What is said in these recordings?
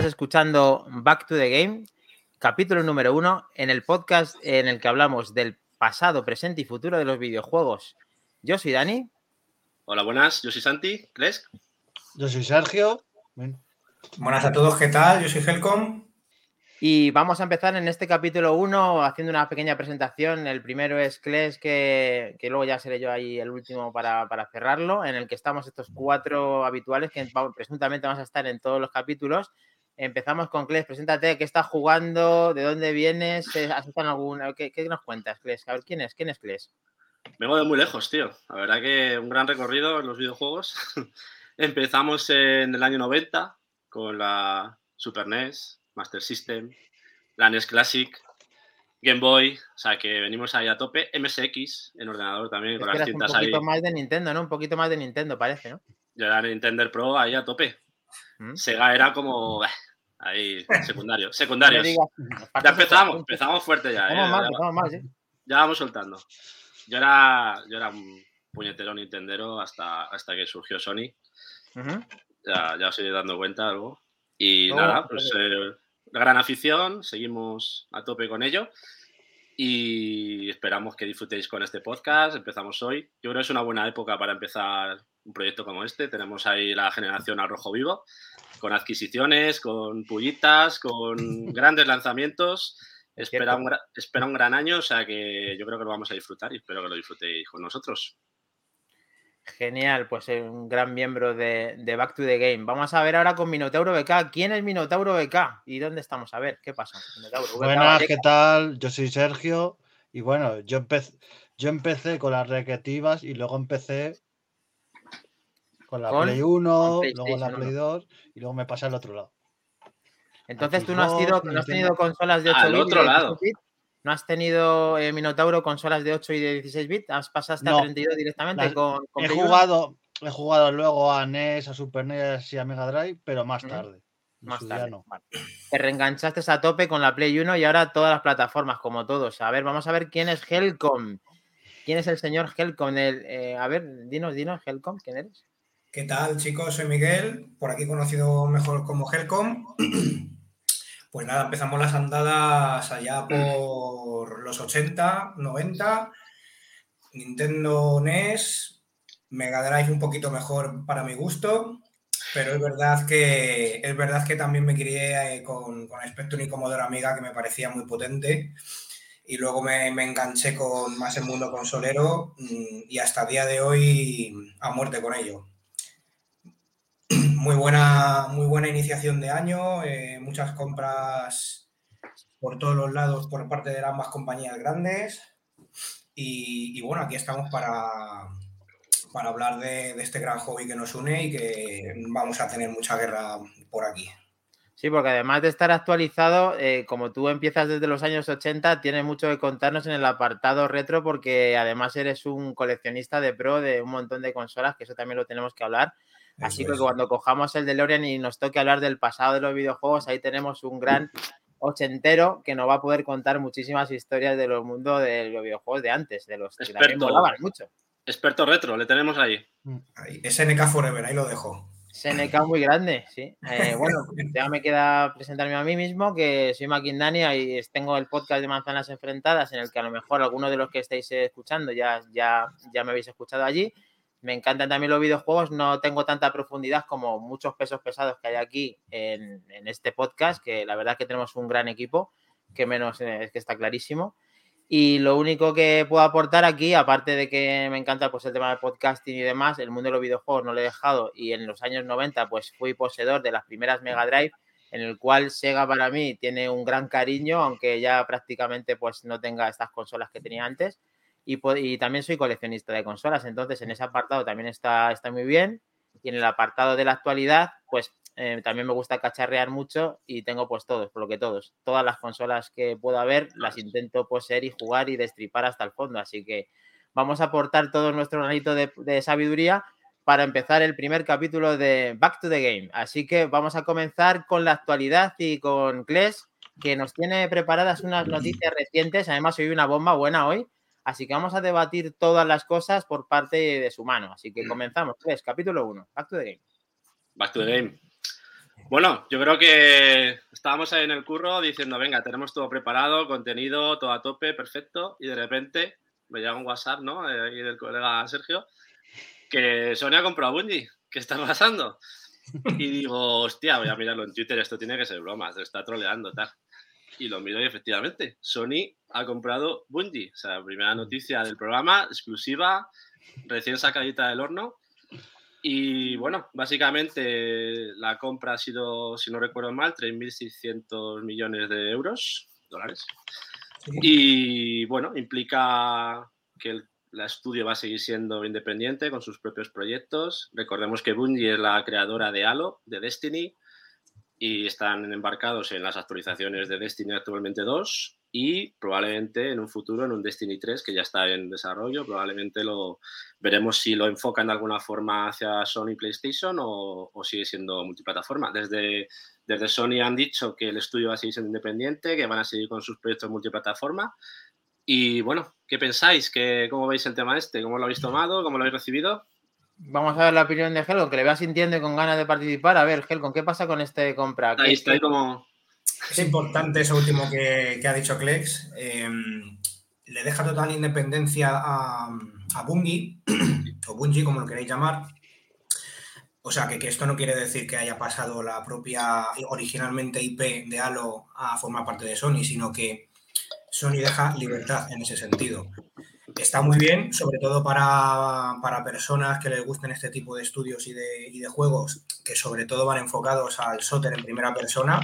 Estás escuchando Back to the Game, capítulo número uno, en el podcast en el que hablamos del pasado, presente y futuro de los videojuegos. Yo soy Dani. Hola, buenas. Yo soy Santi. ¿Crees? Yo soy Sergio. Buenas a todos, ¿qué tal? Yo soy Helcom. Y vamos a empezar en este capítulo 1 haciendo una pequeña presentación. El primero es Kles, que, que luego ya seré yo ahí el último para, para, cerrarlo, en el que estamos estos cuatro habituales que presuntamente vamos a estar en todos los capítulos. Empezamos con Kles, preséntate, ¿qué estás jugando? ¿De dónde vienes? ¿Has estado en alguna? ¿Qué, ¿Qué, nos cuentas, Kles? A ver, ¿quién es? ¿Quién es Kles? Vengo de muy lejos, tío. La verdad que un gran recorrido en los videojuegos. Empezamos en el año 90 con la Super NES, Master System, la NES Classic, Game Boy, o sea que venimos ahí a tope. MSX en ordenador también, con las cintas ahí. Un poquito ahí. más de Nintendo, ¿no? Un poquito más de Nintendo, parece, ¿no? Yo era Nintendo Pro ahí a tope. ¿Mm? Sega era como. Ahí, secundario. Secundarios. ya empezamos, empezamos fuerte ya. Vamos ¿eh? mal, ya, mal, ¿sí? ya vamos soltando. Yo era, yo era un puñetero Nintendero hasta, hasta que surgió Sony. Uh -huh. Ya, ya os iré dando cuenta algo. Y Oh, nada, pues eh, gran afición, seguimos a tope con ello. Y esperamos que disfrutéis con este podcast. Empezamos hoy. Yo creo que es una buena época para empezar un proyecto como este. Tenemos ahí la generación al rojo vivo, con adquisiciones, con pullitas, con grandes lanzamientos. Espera un, espera un, gran año, o sea que yo creo que lo vamos a disfrutar y espero que lo disfrutéis con nosotros. Genial, pues un gran miembro de, de, Back to the Game. Vamos a ver ahora con Minotauro BK. ¿Quién es Minotauro BK? ¿Y dónde estamos? A ver, ¿qué pasa? Minotauro, Buenas, ¿qué tal? Yo soy Sergio y bueno, yo empecé, yo empecé con las recreativas y luego empecé con la ¿Con? Play 1, luego la Play 2 y luego me pasé al otro lado. Entonces tú no has, tenido, no has tenido consolas de 8 al bits. otro lado. Bits? ¿No has tenido eh, Minotauro consolas de 8 y de 16 bits? ¿Has pasado hasta no, 32 directamente las, con, con he jugado, he jugado luego a NES, a Super NES y a Mega Drive, pero más tarde. Mm. Más tarde. No. Vale. Te reenganchaste a tope con la Play 1 y ahora todas las plataformas, como todos. A ver, vamos a ver quién es Helcom. ¿Quién es el señor Helcom? El, eh, a ver, dinos, dinos, Helcom, ¿quién eres? ¿Qué tal, chicos? Soy Miguel, por aquí conocido mejor como Helcom. Pues nada, empezamos las andadas allá por los 80, 90. Nintendo NES, Mega Drive un poquito mejor para mi gusto, pero es verdad que es verdad que también me crié eh, con, con Spectrum y Commodore Amiga que me parecía muy potente y luego me, enganché con más el mundo consolero mm, y hasta el día de hoy a muerte con ello muy buena, muy buena iniciación de año, eh, muchas compras por todos los lados por parte de ambas compañías grandes. Y, bueno, aquí estamos para, para hablar de, de, este gran hobby que nos une y que vamos a tener mucha guerra por aquí. Sí, porque además de estar actualizado, eh, como tú empiezas desde los años 80, tienes mucho que contarnos en el apartado retro, porque además eres un coleccionista de pro de un montón de consolas, que eso también lo tenemos que hablar. Así que cuando cojamos el DeLorean y nos toque hablar del pasado de los videojuegos, ahí tenemos un gran ochentero que nos va a poder contar muchísimas historias de los mundos de los videojuegos de antes, de los que Experto, también molaban mucho. Experto retro, le tenemos ahí. ahí. SNK Forever, ahí lo dejo. SNK muy grande, sí. Eh, bueno, ya me queda presentarme a mí mismo, que soy Maquindania y tengo el podcast de Manzanas Enfrentadas, en el que a lo mejor algunos de los que estáis escuchando ya, ya, ya me habéis escuchado allí. Me encantan también los videojuegos, no tengo tanta profundidad como muchos pesos pesados que hay aquí en, este podcast, que la verdad es que tenemos un gran equipo, que menos es que está clarísimo. Y lo único que puedo aportar aquí, aparte de que me encanta pues, el tema de podcasting y demás, el mundo de los videojuegos no lo he dejado y en los años 90 pues fui poseedor de las primeras Mega Drive, en el cual Sega para mí tiene un gran cariño, aunque ya prácticamente pues no tenga estas consolas que tenía antes. Y, y, también soy coleccionista de consolas, entonces en ese apartado también está, está muy bien. Y en el apartado de la actualidad, pues eh, también me gusta cacharrear mucho y tengo pues todos, por lo que todos, todas las consolas que pueda haber las intento poseer y jugar y destripar hasta el fondo. Así que vamos a aportar todo nuestro granito de, de sabiduría para empezar el primer capítulo de Back to the Game. Así que vamos a comenzar con la actualidad y con Kles, que nos tiene preparadas unas noticias recientes. Además, hoy una bomba buena hoy. Así que vamos a debatir todas las cosas por parte de su mano. Así que comenzamos. Tres, capítulo 1. Back to the game. Back to the game. Bueno, yo creo que estábamos ahí en el curro diciendo, venga, tenemos todo preparado, contenido, todo a tope, perfecto, y de repente me llega un WhatsApp, ¿no? Eh, ahí del colega Sergio, que Sony ha comprado Bungie, ¿qué está pasando? Y digo, hostia, voy a mirarlo en Twitter, esto tiene que ser broma, se está troleando, tal. Y lo miro y efectivamente, Sony ha comprado Bungie, o sea, primera noticia del programa, exclusiva, recién sacadita del horno. Y bueno, básicamente la compra ha sido, si no recuerdo mal, 3.600 millones de euros, dólares. Y bueno, implica que el la estudio va a seguir siendo independiente con sus propios proyectos. Recordemos que Bungie es la creadora de Halo, de Destiny, y están embarcados en las actualizaciones de Destiny actualmente 2 y probablemente en un futuro en un Destiny 3 que ya está en desarrollo, probablemente lo veremos si lo enfocan de alguna forma hacia Sony PlayStation o, o sigue siendo multiplataforma. Desde, desde Sony han dicho que el estudio va a seguir siendo independiente, que van a seguir con sus proyectos multiplataforma y bueno, ¿qué pensáis? ¿Qué, ¿Cómo veis el tema este? ¿Cómo lo habéis tomado? ¿Cómo lo habéis recibido? Vamos a ver la opinión de Helgon, que le vea sintiendo y con ganas de participar. A ver, Helgon, ¿qué pasa con este compra? Ahí está, ahí como... Es importante eso último que, ha dicho Klex. Em, le deja total independencia a, a Bungie, o Bungie, como lo queréis llamar. O sea, que, que, esto no quiere decir que haya pasado la propia originalmente IP de Halo a formar parte de Sony, sino que Sony deja libertad en ese sentido. Está muy bien, sobre todo para, personas que les gusten este tipo de estudios y de, juegos, que sobre todo van enfocados al soter en primera persona.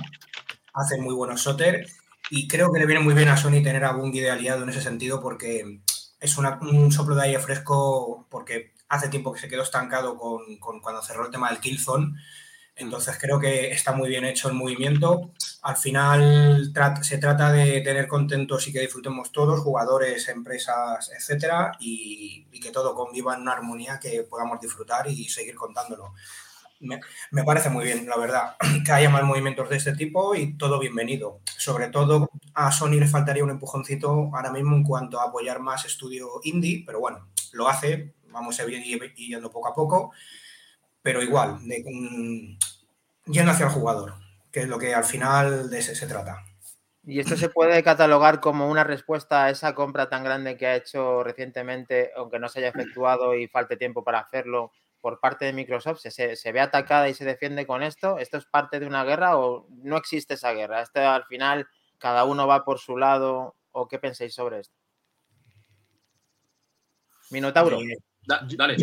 Hacen muy buenos soter y creo que le viene muy bien a Sony tener a Bungie de aliado en ese sentido porque es un soplo de aire fresco porque hace tiempo que se quedó estancado con, con cuando cerró el tema del Killzone entonces creo que está muy bien hecho el movimiento. Al final se trata de tener contentos y que disfrutemos todos, jugadores, empresas, etcétera, y, que todo conviva en una armonía que podamos disfrutar y seguir contándolo. Me, parece muy bien, la verdad, que haya más movimientos de este tipo y todo bienvenido. Sobre todo a Sony le faltaría un empujoncito ahora mismo en cuanto a apoyar más estudio indie, pero bueno, lo hace, vamos a ir yendo poco a poco pero igual, de, yendo hacia el jugador, que es lo que al final de ese se trata. ¿Y esto se puede catalogar como una respuesta a esa compra tan grande que ha hecho recientemente, aunque no se haya efectuado y falte tiempo para hacerlo, por parte de Microsoft? ¿Se, se ve atacada y se defiende con esto? ¿Esto es parte de una guerra o no existe esa guerra? ¿Esto al final cada uno va por su lado o qué pensáis sobre esto? Minotauro. Eh, dale,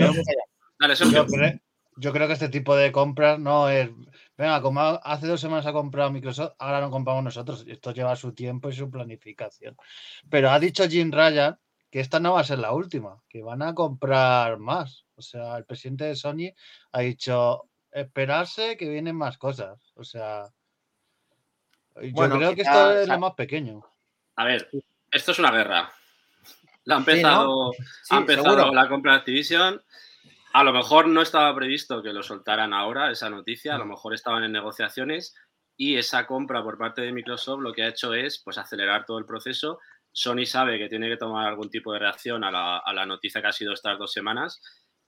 dale, yo creo que este tipo de compras no es. Venga, como hace dos semanas ha comprado Microsoft, ahora no compramos nosotros. Esto lleva su tiempo y su planificación. Pero ha dicho Jim Ryan que esta no va a ser la última, que van a comprar más. O sea, el presidente de Sony ha dicho esperarse que vienen más cosas. O sea, yo creo que esto es lo más pequeño. A ver, esto es una guerra. La ha empezado, ha empezado la compra de Activision a lo mejor no estaba previsto que lo soltaran ahora, esa noticia, a lo mejor estaban en negociaciones y esa compra por parte de Microsoft lo que ha hecho es pues, acelerar todo el proceso. Sony sabe que tiene que tomar algún tipo de reacción a la, noticia que ha sido estas dos semanas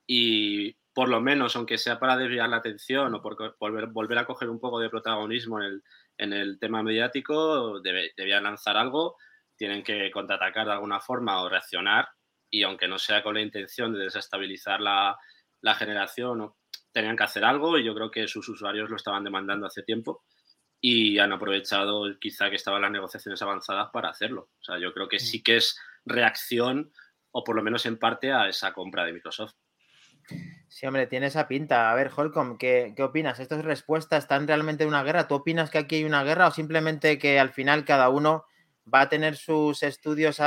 y por lo menos, aunque sea para desviar la atención o por volver, volver a coger un poco de protagonismo en el, en el tema mediático, debían lanzar algo, tienen que contraatacar de alguna forma o reaccionar y aunque no sea con la intención de desestabilizar la, la generación tenían que hacer algo y yo creo que sus usuarios lo estaban demandando hace tiempo y han aprovechado quizá que estaban las negociaciones avanzadas para hacerlo. O sea, yo creo que sí que es reacción o por lo menos en parte a esa compra de Microsoft. Sí, hombre, tiene esa pinta. A ver, Holcomb, ¿qué, ¿qué, opinas? ¿Estas respuestas están realmente en una guerra? ¿Tú opinas que aquí hay una guerra o simplemente que al final cada uno va a tener sus estudios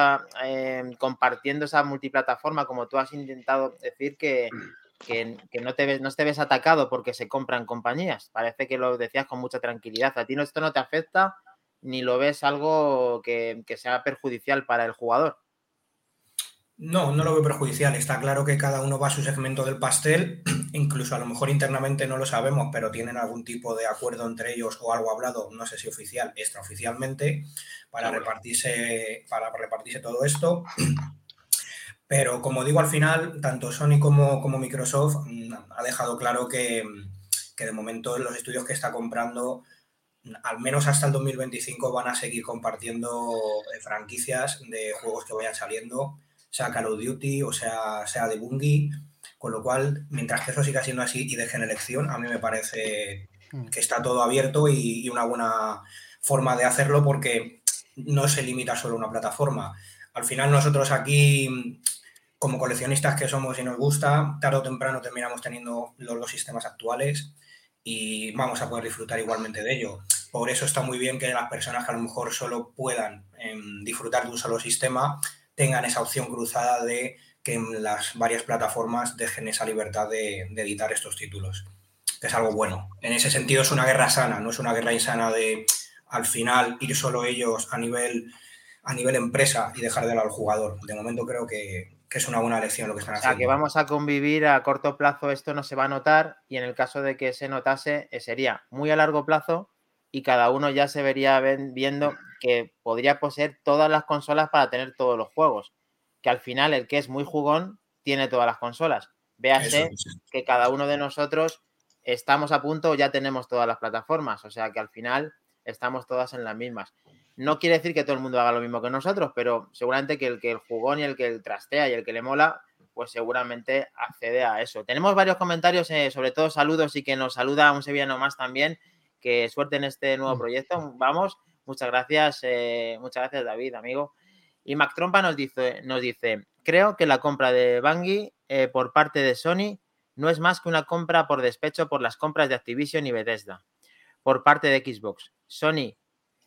em, compartiendo esa multiplataforma, como tú has intentado decir que, que, no, te ves, no te ves atacado porque se compran compañías. Parece que lo decías con mucha tranquilidad. A ti no, esto no te afecta ni lo ves algo que, sea perjudicial para el jugador. No, no lo veo perjudicial. Está claro que cada uno va a su segmento del pastel. Incluso a lo mejor internamente no lo sabemos, pero tienen algún tipo de acuerdo entre ellos o algo hablado, no sé si oficial, extraoficialmente, para repartirse, para repartirse todo esto. Pero como digo, al final, tanto Sony como, como Microsoft mm, ha dejado claro que, que de momento los estudios que está comprando, al menos hasta el 2025, van a seguir compartiendo eh, franquicias de juegos que vayan saliendo, sea Call of Duty o sea, sea de Bungie. Con lo cual, mientras que eso siga siendo así y dejen elección, a mí me parece hmm. que está todo abierto y, una buena forma de hacerlo porque no se limita solo a una plataforma. Al final nosotros aquí, como coleccionistas que somos y nos gusta, tarde o temprano terminamos teniendo los dos sistemas actuales y vamos a poder disfrutar igualmente de ello. Por eso está muy bien que las personas que a lo mejor solo puedan em, disfrutar de un solo sistema tengan esa opción cruzada de que en las varias plataformas dejen esa libertad de, editar estos títulos, que es algo bueno. En ese sentido es una guerra sana, no es una guerra insana de al final ir solo ellos a nivel, a nivel empresa y dejar de lado al jugador. De momento creo que, es una buena lección lo que están haciendo. O sea, que vamos a convivir a corto plazo, esto no se va a notar y en el caso de que se notase, eh, sería muy a largo plazo y cada uno ya se vería viendo que podría poseer todas las consolas para tener todos los juegos. Que al final el que es muy jugón tiene todas las consolas. Véase que cada uno de nosotros estamos a punto ya tenemos todas las plataformas. O sea que al final estamos todas en las mismas. No quiere decir que todo el mundo haga lo mismo que nosotros, pero seguramente que el que el jugón y el que el trastea y el que le mola, pues seguramente accede a eso. Tenemos varios comentarios, eh, sobre todo saludos y que nos saluda un sevillano más también. Que suerte en este nuevo mm. proyecto. Vamos, muchas gracias, eh, muchas gracias David, amigo. Y Mac Trompa nos dice, nos dice, creo que la compra de Bungie eh, por parte de Sony no es más que una compra por despecho por las compras de Activision y Bethesda por parte de Xbox. Sony,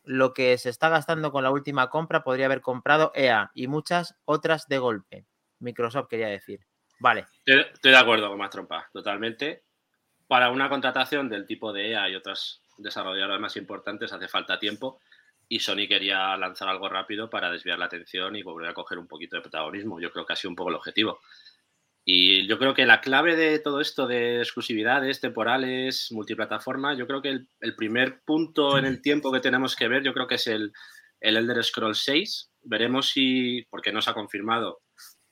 lo que se está gastando con la última compra podría haber comprado EA y muchas otras de golpe. Microsoft quería decir. Vale. Estoy de acuerdo con más trompa, totalmente. Para una contratación del tipo de EA y otras desarrolladoras más importantes hace falta tiempo y Sony quería lanzar algo rápido para desviar la atención y volver a coger un poquito de protagonismo. Yo creo que ha sido un poco el objetivo. Y yo creo que la clave de todo esto de exclusividades temporales, multiplataforma, yo creo que el, primer punto en el tiempo que tenemos que ver, yo creo que es el, el Elder Scrolls 6. Veremos si, porque no se ha confirmado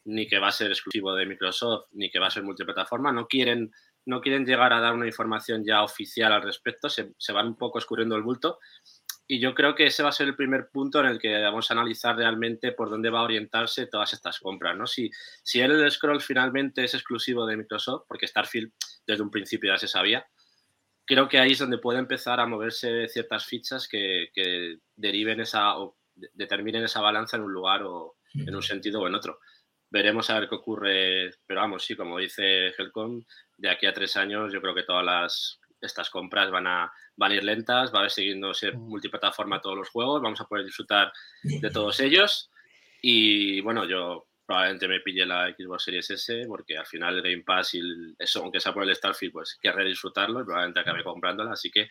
ni que va a ser exclusivo de Microsoft, ni que va a ser multiplataforma, no quieren, no quieren llegar a dar una información ya oficial al respecto, se, se van un poco escurriendo el bulto y yo creo que ese va a ser el primer punto en el que vamos a analizar realmente por dónde va a orientarse todas estas compras, ¿no? Si, si el Scroll finalmente es exclusivo de Microsoft, porque Starfield desde un principio ya se sabía, creo que ahí es donde puede empezar a moverse ciertas fichas que, deriven esa o determinen esa balanza en un lugar o en un sentido o en otro. Veremos a ver qué ocurre, pero vamos, sí, como dice Helcom, de aquí a tres años yo creo que todas las estas compras van a, van a ir lentas, va a siguiendo ser mm. multiplataforma todos los juegos, vamos a poder disfrutar de todos ellos. Y bueno, yo probablemente me pille la Xbox Series S porque al final el Game Pass y eso, aunque sea por el Starfield, pues querré disfrutarlo y probablemente acabe comprándola. Así que,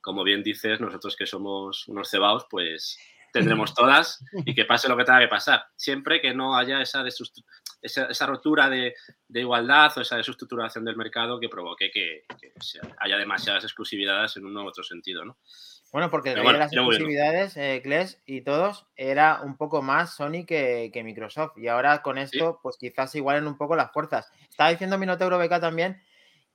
como bien dices, nosotros que somos unos cebaos, pues tendremos todas y que pase lo que tenga que pasar. Siempre que no haya esa, esa, rotura de, igualdad o esa desestructuración del mercado que provoque que, haya demasiadas exclusividades en uno u otro sentido, ¿no? Bueno, porque las exclusividades, eh, y todos, era un poco más Sony que, Microsoft. Y ahora con esto, pues quizás igualen un poco las fuerzas. Estaba diciendo Minotauro Beca también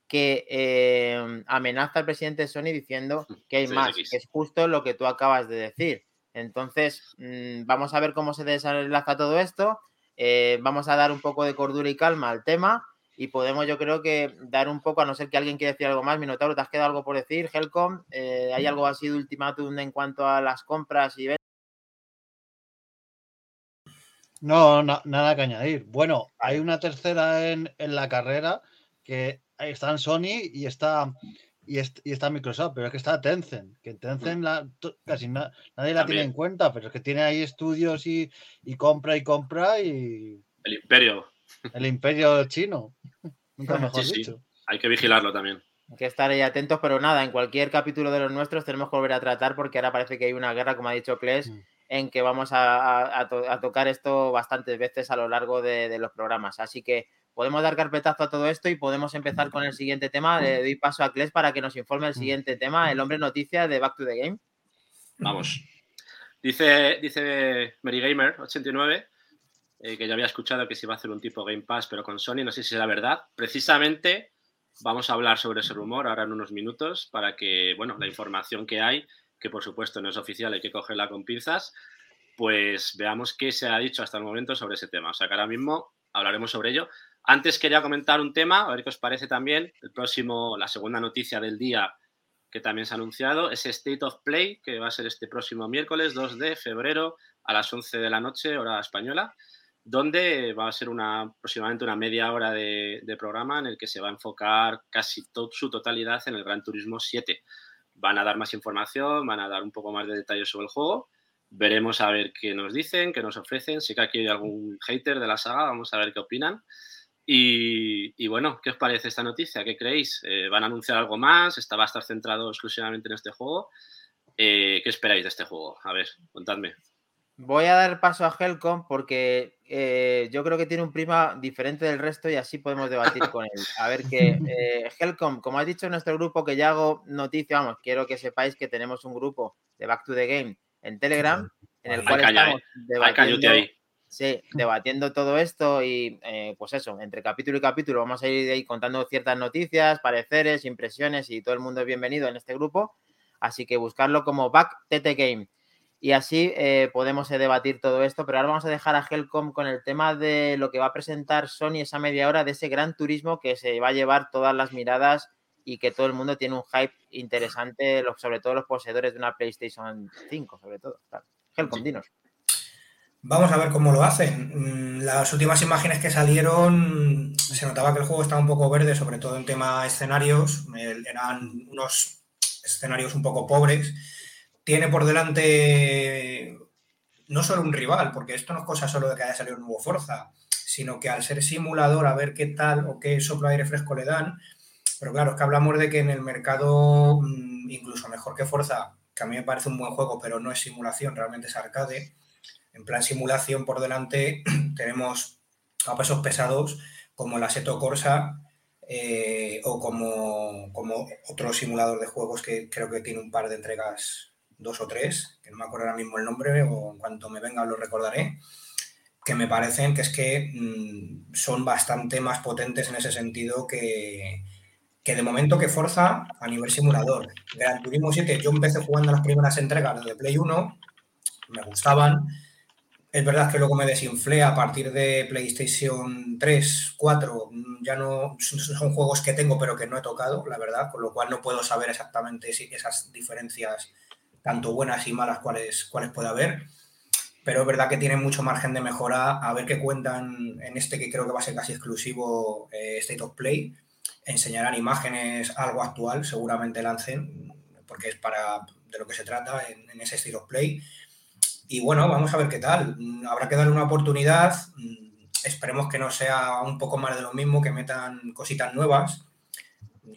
que eh, amenaza al presidente de Sony diciendo que hay más, que es justo lo que tú acabas de decir. Entonces, mm, vamos a ver cómo se desenlaza todo esto. Eh, vamos a dar un poco de cordura y calma al tema y podemos, yo creo que, dar un poco, a no ser que alguien quiera decir algo más. Minotauro, ¿te has quedado algo por decir? Helcom, eh, ¿hay algo así de ultimátum en cuanto a las compras y No, nada que añadir. Bueno, hay una tercera en, en la carrera que está en Sony y está y, está Microsoft, pero es que está Tencent, que Tencent la, casi nadie la tiene en cuenta, pero es que tiene ahí estudios y, compra y compra y... El imperio. El imperio chino. Nunca mejor dicho. Hay que vigilarlo también. Hay que estar ahí atentos, pero nada, en cualquier capítulo de los nuestros tenemos que volver a tratar porque ahora parece que hay una guerra, como ha dicho Kles, mm. en que vamos a, tocar esto bastantes veces a lo largo de, de los programas. Así que podemos dar carpetazo a todo esto y podemos empezar con el siguiente tema. Le doy paso a Kles para que nos informe el siguiente tema, el hombre noticia de Back to the Game. Vamos. Dice, dice MaryGamer89 eh, que ya había escuchado que se iba a hacer un tipo Game Pass, pero con Sony, no sé si la verdad. Precisamente Vamos a hablar sobre ese rumor ahora en unos minutos para que, bueno, la información que hay, que por supuesto no es oficial, hay que cogerla con pinzas, pues veamos qué se ha dicho hasta el momento sobre ese tema. O sea que ahora mismo hablaremos sobre ello. Antes quería comentar un tema, a ver qué os parece también. El próximo, la segunda noticia del día que también se ha anunciado, es State of Play, que va a ser este próximo miércoles 2 de febrero a las 11 de la noche, hora española, donde va a ser una, aproximadamente una media hora de, programa en el que se va a enfocar casi su totalidad en el Gran Turismo 7. Van a dar más información, van a dar un poco más de detalles sobre el juego. Veremos a ver qué nos dicen, qué nos ofrecen. Sé que aquí hay algún hater de la saga, vamos a ver qué opinan. Y, bueno, ¿qué os parece esta noticia? ¿Qué creéis? Eh, ¿Van a anunciar algo más? ¿Está, ¿Va a estar centrado exclusivamente en este juego? Eh, ¿Qué esperáis de este juego? A ver, contadme. Voy a dar paso a Helcom porque eh, yo creo que tiene un prima diferente del resto y así podemos debatir con él. A ver qué. Helcom, como has dicho en nuestro grupo que ya hago noticia, vamos, quiero que sepáis que tenemos un grupo de Back to the Game en Telegram en el cual estamos debatiendo. Sí, debatiendo todo esto y eh, pues eso, entre capítulo y capítulo vamos a ir ahí contando ciertas noticias, pareceres, impresiones y todo el mundo es bienvenido en este grupo. Así que buscarlo como Back TT Game. Y así eh, podemos eh, debatir todo esto, pero ahora vamos a dejar a Helcom con el tema de lo que va a presentar Sony esa media hora de ese gran turismo que se va a llevar todas las miradas y que todo el mundo tiene un hype interesante, sobre todo los poseedores de una PlayStation 5, sobre todo. Helcom, dinos. Vamos a ver cómo lo hacen. Mm, las últimas imágenes que salieron se notaba que el juego estaba un poco verde, sobre todo en tema escenarios. Eran unos escenarios un poco pobres. Tiene por delante no solo un rival, porque esto no es cosa solo de que haya salido un nuevo Forza, sino que al ser simulador, a ver qué tal o qué soplo aire fresco le dan. Pero claro, es que hablamos de que en el mercado, mm, incluso mejor que Forza, que a mí me parece un buen juego, pero no es simulación, realmente es arcade en plan simulación por delante tenemos a pesos pesados como el Assetto Corsa eh, o como, como otro simulador de juegos que creo que tiene un par de entregas, dos o tres, que no me acuerdo ahora mismo el nombre o en cuanto me venga lo recordaré, que me parecen que es que mm, son bastante más potentes en ese sentido que, que de momento que Forza a nivel simulador. Gran Turismo 7, yo empecé jugando las primeras entregas de Play 1, me gustaban, es verdad que luego me desinflé a partir de PlayStation 3, 4. Ya no son juegos que tengo, pero que no he tocado, la verdad, con lo cual no puedo saber exactamente si esas diferencias, tanto buenas y malas, cuáles, cuáles puede haber. Pero es verdad que tienen mucho margen de mejora. A ver qué cuentan en este que creo que va a ser casi exclusivo eh, State of Play. Enseñarán imágenes, algo actual, seguramente lancen, porque es para de lo que se trata en, en ese State of Play y bueno, vamos a ver qué tal. Mm, habrá que darle una oportunidad. Mm, esperemos que no sea un poco más de lo mismo, que metan cositas nuevas.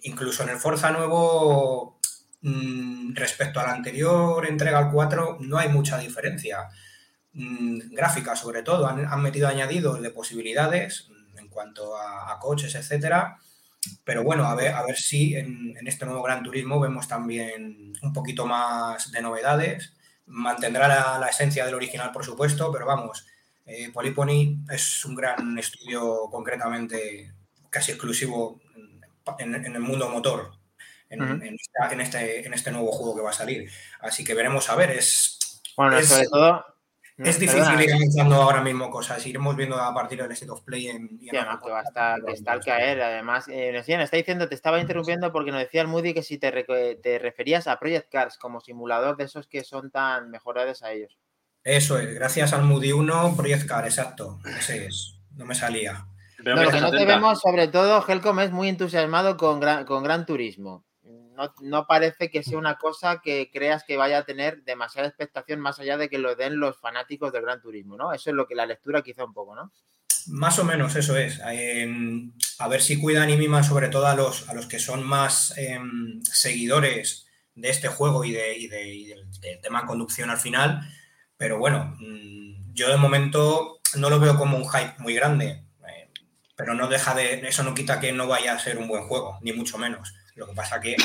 Incluso en el Forza nuevo, mm, respecto a la anterior entrega al 4, no hay mucha diferencia. Gráfica, sobre todo, han, metido añadidos de posibilidades en cuanto a, coches, etcétera. Pero bueno, a ver, a ver si en este nuevo Gran Turismo vemos también un poquito más de novedades Mantendrá la, esencia del original, por supuesto, pero vamos, eh, Polypony es un gran estudio concretamente casi exclusivo en, el mundo motor, en, este, en, este, nuevo juego que va a salir. Así que veremos a ver, es... Bueno, sobre todo es difícil ir anunciando ahora mismo cosas. Iremos viendo a partir del State of Play en. que va a estar, que está al caer. Además, eh, decían, está diciendo, te estaba interrumpiendo porque nos decía el Moody que si te, te, referías a Project Cars como simulador de esos que son tan mejorados a ellos. Eso es, gracias al Moody 1, Project Cars, exacto. Ese es. No me salía. lo que no te vemos, sobre todo, Helcom es muy entusiasmado con con Gran Turismo no, parece que sea una cosa que creas que vaya a tener demasiada expectación más allá de que lo den los fanáticos del Gran Turismo, ¿no? Eso es lo que la lectura quizá un poco, ¿no? Más o menos, eso es. Em, a ver si cuidan y miman sobre todo a los, a los que son más em, seguidores de este juego y, de, del, tema conducción al final. Pero bueno, mm, yo de momento no lo veo como un hype muy grande. Eh, pero no deja de. Eso no quita que no vaya a ser un buen juego, ni mucho menos. Lo que pasa que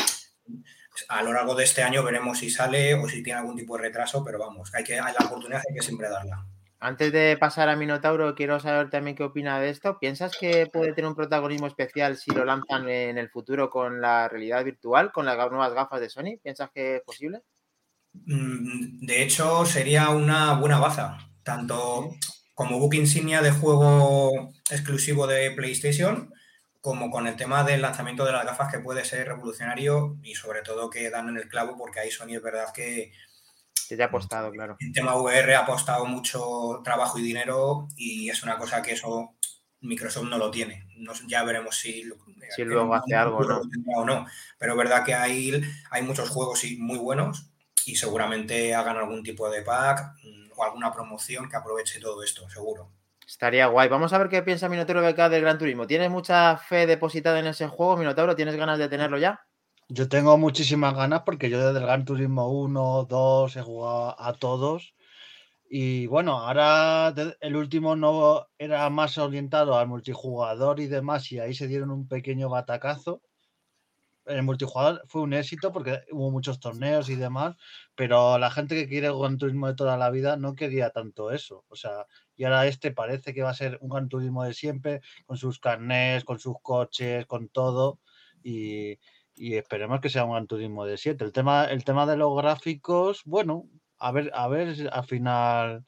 a lo largo de este año veremos si sale o si tiene algún tipo de retraso, pero vamos, hay que, hay la oportunidad hay que siempre darla. Antes de pasar a Minotauro, quiero saber también qué opina de esto. ¿Piensas que puede tener un protagonismo especial si lo lanzan en el futuro con la realidad virtual, con las nuevas gafas de Sony? ¿Piensas que es posible? Mm, de hecho, sería una buena baza, tanto como book insignia de juego exclusivo de PlayStation, como con el tema del lanzamiento de las gafas que puede ser revolucionario y sobre todo que dan en el clavo porque ahí Sony es verdad que que ha apostado, claro. El tema VR ha apostado mucho trabajo y dinero y es una cosa que eso Microsoft no lo tiene. ya veremos si, si luego hace algo o no. Pero es verdad que hay, hay muchos juegos muy buenos y seguramente hagan algún tipo de pack o alguna promoción que aproveche todo esto, seguro. Estaría guay. Vamos a ver qué piensa Minotauro BK del Gran Turismo. ¿Tienes mucha fe depositada en ese juego, Minotauro? ¿Tienes ganas de tenerlo ya? Yo tengo muchísimas ganas porque yo desde el Gran Turismo 1, 2 he jugado a todos. Y bueno, ahora el último no era más orientado al multijugador y demás, y ahí se dieron un pequeño batacazo. El multijugador fue un éxito porque hubo muchos torneos y demás, pero la gente que quiere el Gran Turismo de toda la vida no quería tanto eso. O sea, y ahora este parece que va a ser un Gran Turismo de siempre, con sus carnés, con sus coches, con todo. Y, esperemos que sea un Gran Turismo de 7. El tema, el tema de los gráficos, bueno, a ver, a ver al final,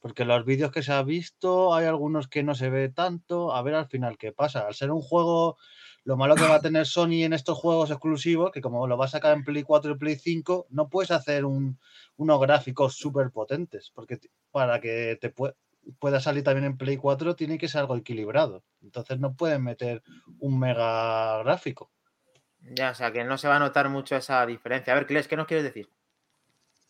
porque los vídeos que se ha visto, hay algunos que no se ve tanto, a ver al final qué pasa. Al ser un juego, lo malo que va a tener Sony en estos juegos exclusivos, que como lo va a sacar en Play 4 y Play 5, no puedes hacer un, unos gráficos súper potentes, porque para que te pueda salir también en Play 4 tiene que ser algo equilibrado. Entonces no pueden meter un mega gráfico. Ya, o sea, que no se va a notar mucho esa diferencia. A ver, Kles, ¿qué nos quieres decir?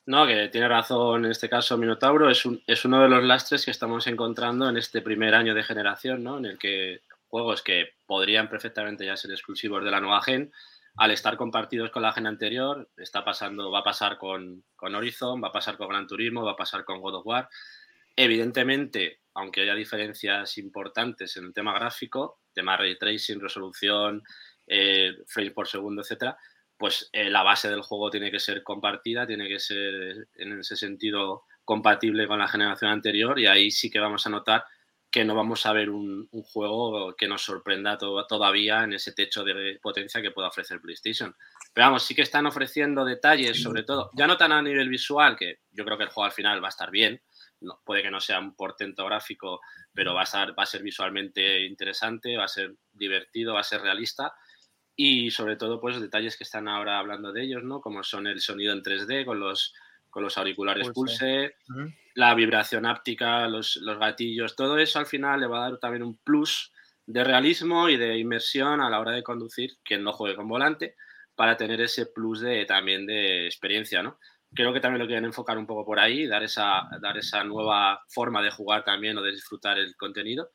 No, que tiene razón en este caso Minotauro, es, es uno de los lastres que estamos encontrando en este primer año de generación, ¿no? En el que juegos que podrían perfectamente ya ser exclusivos de la nueva gen, al estar compartidos con la gen anterior, está pasando, va a pasar con, con Horizon, va a pasar con Gran Turismo, va a pasar con God of War. Evidentemente, aunque haya diferencias importantes en el tema gráfico, tema ray tracing, resolución, eh, frames por segundo, etcétera, pues eh, la base del juego tiene que ser compartida, tiene que ser en ese sentido compatible con la generación anterior y ahí sí que vamos a notar que no vamos a ver un, juego que nos sorprenda todavía en ese techo de potencia que pueda ofrecer PlayStation. Pero vamos, sí que están ofreciendo detalles, sobre todo, ya no tan a nivel visual, que yo creo que el juego al final va a estar bien, no, puede que no sea un portento gráfico, pero va a, va a ser visualmente interesante, va a ser divertido, va a ser realista y sobre todo pues detalles que están ahora hablando de ellos, ¿no? Como son el sonido en 3D con los, con los auriculares Pulse, la vibración áptica, los, los, gatillos, todo eso al final le va a dar también un plus de realismo y de inmersión a la hora de conducir quien no juegue con volante para tener ese plus de también de experiencia, ¿no? Creo que también lo quieren enfocar un poco por ahí, dar esa, dar esa nueva forma de jugar también o de disfrutar el contenido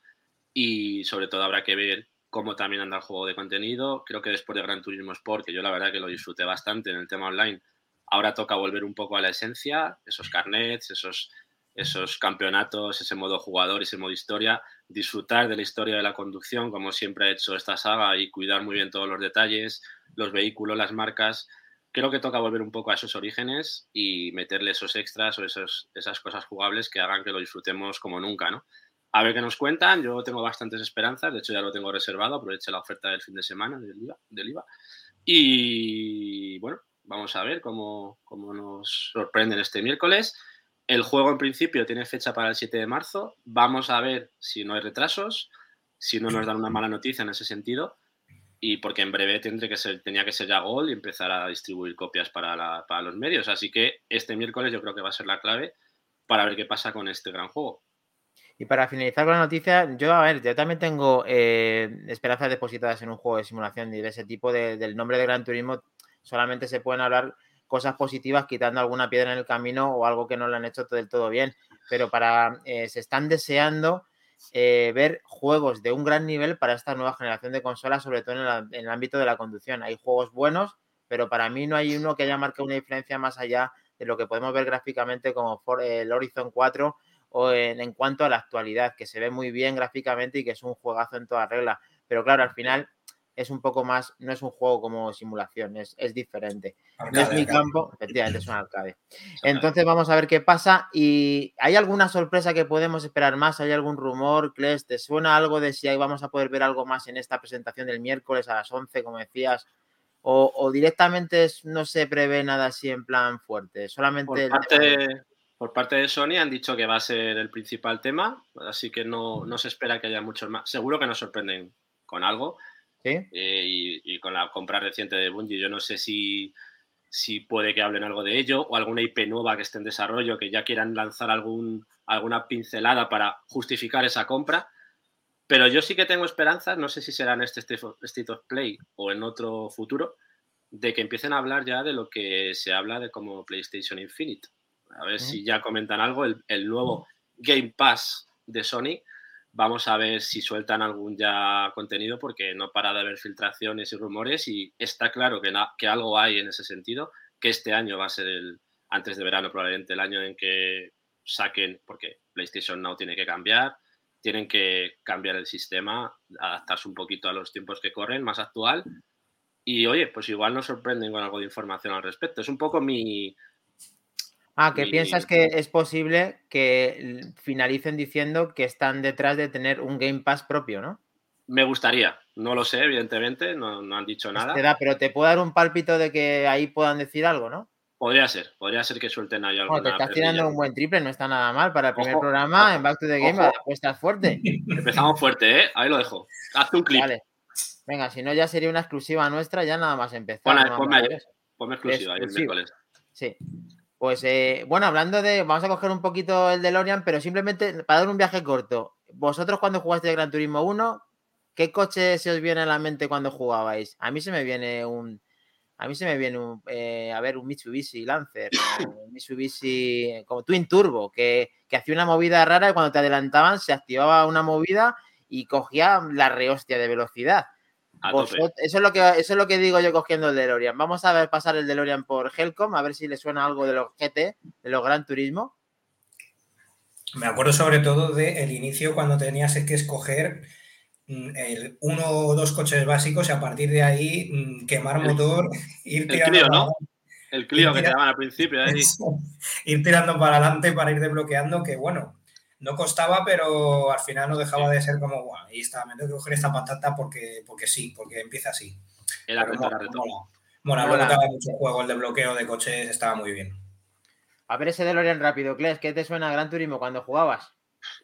y sobre todo habrá que ver cómo también anda el juego de contenido. Creo que después de Gran Turismo Sport, que yo la verdad que lo disfruté bastante en el tema online, ahora toca volver un poco a la esencia, esos carnets, esos, esos campeonatos, ese modo jugador, ese modo historia, disfrutar de la historia de la conducción, como siempre ha hecho esta saga, y cuidar muy bien todos los detalles, los vehículos, las marcas. Creo que toca volver un poco a esos orígenes y meterle esos extras o esos, esas cosas jugables que hagan que lo disfrutemos como nunca, ¿no? A ver qué nos cuentan. Yo tengo bastantes esperanzas. De hecho, ya lo tengo reservado. Aproveché la oferta del fin de semana del IVA. Del IVA. Y bueno, vamos a ver cómo, cómo nos sorprenden este miércoles. El juego en principio tiene fecha para el 7 de marzo. Vamos a ver si no hay retrasos, si no nos dan una mala noticia en ese sentido. Y porque en breve tendré que ser, tenía que ser ya Gol y empezar a distribuir copias para, para los medios. Así que este miércoles yo creo que va a ser la clave para ver qué pasa con este gran juego. Y para finalizar con la noticia, yo, a ver, yo también tengo eh, esperanzas depositadas en un juego de simulación de ese tipo. del nombre de Gran Turismo solamente se pueden hablar cosas positivas quitando alguna piedra en el camino o algo que no lo han hecho del todo bien. Pero para eh, se están deseando eh, ver juegos de un gran nivel para esta nueva generación de consolas, sobre todo en, el ámbito de la conducción. Hay juegos buenos, pero para mí no hay uno que haya marcado una diferencia más allá de lo que podemos ver gráficamente como el Horizon 4 o en, cuanto a la actualidad, que se ve muy bien gráficamente y que es un juegazo en toda regla. Pero claro, al final es un poco más, no es un juego como simulación, es, es diferente. no es mi campo, efectivamente es un arcade. Entonces vamos a ver qué pasa. ¿Y hay alguna sorpresa que podemos esperar más? ¿Hay algún rumor, Kles? ¿Te suena algo de si ahí vamos a poder ver algo más en esta presentación del miércoles a las 11, como decías? O, directamente no se prevé nada así en plan fuerte, solamente... Por parte, de Sony han dicho que va a ser el principal tema, así que no, no se espera que haya muchos más. Seguro que nos sorprenden con algo. Eh, y, con la compra reciente de Bungie, yo no sé si, si puede que hablen algo de ello o alguna IP nueva que esté en desarrollo, que ya quieran lanzar algún, alguna pincelada para justificar esa compra. Pero yo sí que tengo esperanzas, no sé si será en este State of Play o en otro futuro, de que empiecen a hablar ya de lo que se habla de como PlayStation Infinite. A ver si ya comentan algo, el, el, nuevo Game Pass de Sony. Vamos a ver si sueltan algún ya contenido porque no para de haber filtraciones y rumores y está claro que, que algo hay en ese sentido, que este año va a ser el, antes de verano probablemente el año en que saquen, porque PlayStation Now tiene que cambiar, tienen que cambiar el sistema, adaptarse un poquito a los tiempos que corren, más actual. Y oye, pues igual nos sorprenden con algo de información al respecto. Es un poco mi. Ah, que piensas que es posible que finalicen diciendo que están detrás de tener un Game Pass propio, ¿no? Me gustaría, no lo sé, evidentemente, no, han dicho pues nada. pero te puedo dar un pálpito de que ahí puedan decir algo, ¿no? Podría ser, podría ser que suelten ahí algo. te estás tirando un buen triple, no está nada mal para el primer programa en Back to the Game, apuestas fuerte. Empezamos fuerte, ¿eh? Ahí lo dejo. Hazte un clip. Vale. Venga, si no ya sería una exclusiva nuestra, ya nada más empezar. Bueno, ponme, exclusiva, el miércoles. Sí. Pues eh, bueno, hablando de. Vamos a coger un poquito el de Lorian, pero simplemente para dar un viaje corto. Vosotros cuando jugaste de Gran Turismo 1, ¿qué coche se os viene a la mente cuando jugabais? A mí se me viene un a mí se me viene un, eh, a ver, un Mitsubishi Lancer, un Mitsubishi como Twin Turbo, que, hacía una movida rara y cuando te adelantaban se activaba una movida y cogía la rehostia de velocidad. Eso, es lo que, eso es lo que digo yo cogiendo el DeLorean. Vamos a ver pasar el DeLorean por Helcom, a ver si le suena algo de los GT, de los Gran Turismo. Me acuerdo sobre todo del inicio cuando tenías que escoger Mm, el uno o dos coches básicos y a partir de ahí mm, quemar motor, ir tirando. El Clio, ¿no? El Clio que te daban al principio. ir tirando para adelante para ir desbloqueando, que bueno, no costaba, pero al final no dejaba de ser como, guau, ahí está, me tengo que coger esta patata porque, porque sí, porque empieza así. Era reto, era reto. Mola, luego estaba mucho juego, el desbloqueo de coches estaba muy bien. A ver ese DeLorean rápido, Kles, ¿qué te suena a Gran Turismo cuando jugabas?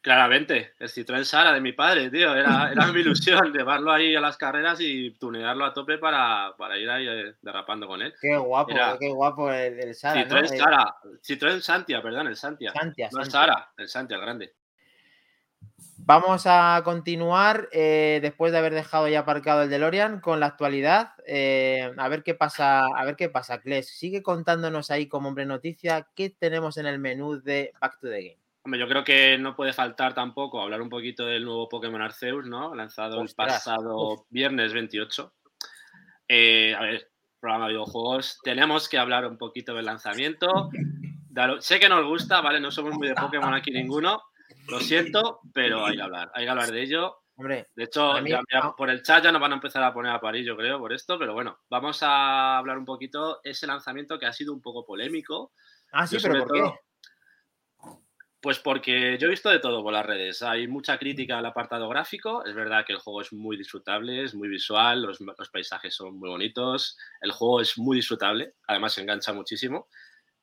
Claramente, el Citroën Sara de mi padre, tío. Era, era mi ilusión llevarlo ahí a las carreras y tunearlo a tope para, para ir ahí eh, derrapando con él. Qué guapo, qué guapo el, Sara. Citroën Sara, Citroën Santia, perdón, el Santia. Santia, no Sara, el Santia, el grande. Vamos a continuar eh, después de haber dejado ya aparcado el DeLorean con la actualidad. Eh, a ver qué pasa, a ver qué pasa, Kles. Sigue contándonos ahí como hombre noticia qué tenemos en el menú de Back to the Game yo creo que no puede faltar tampoco hablar un poquito del nuevo Pokémon Arceus, ¿no? Lanzado el pasado viernes 28. Eh, a ver, programa de videojuegos. Tenemos que hablar un poquito del lanzamiento. sé que nos gusta, ¿vale? No somos muy de Pokémon aquí ninguno. Lo siento, pero hay que hablar. Hay que hablar de ello. Hombre, de hecho, por el chat ya nos van a empezar a poner a parir, yo creo, por esto, pero bueno, vamos a hablar un poquito ese lanzamiento que ha sido un poco polémico. Ah, sí, pero ¿por qué? Pues porque yo he visto de todo por las redes. Hay mucha crítica al apartado gráfico. Es verdad que el juego es muy disfrutable, es muy visual, los, paisajes son muy bonitos. El juego es muy disfrutable, además se engancha muchísimo.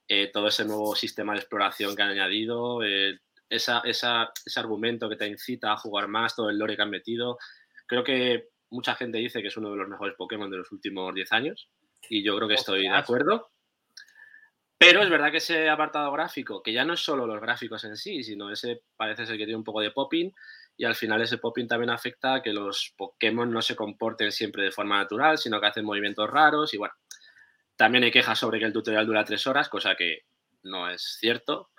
Eh, todo ese nuevo sistema de exploración que han añadido, eh, ese argumento que te incita a jugar más, todo el lore que han metido. Creo que mucha gente dice que es uno de los mejores Pokémon de los últimos 10 años y yo creo que estoy de acuerdo. Pero es verdad que ese apartado gráfico, que ya no es solo los gráficos en sí, sino ese parece ser que tiene un poco de popping y al final ese popping también afecta a que los Pokémon no se comporten siempre de forma natural, sino que hacen movimientos raros y bueno, también hay quejas sobre que el tutorial dura tres horas, cosa que no es cierto.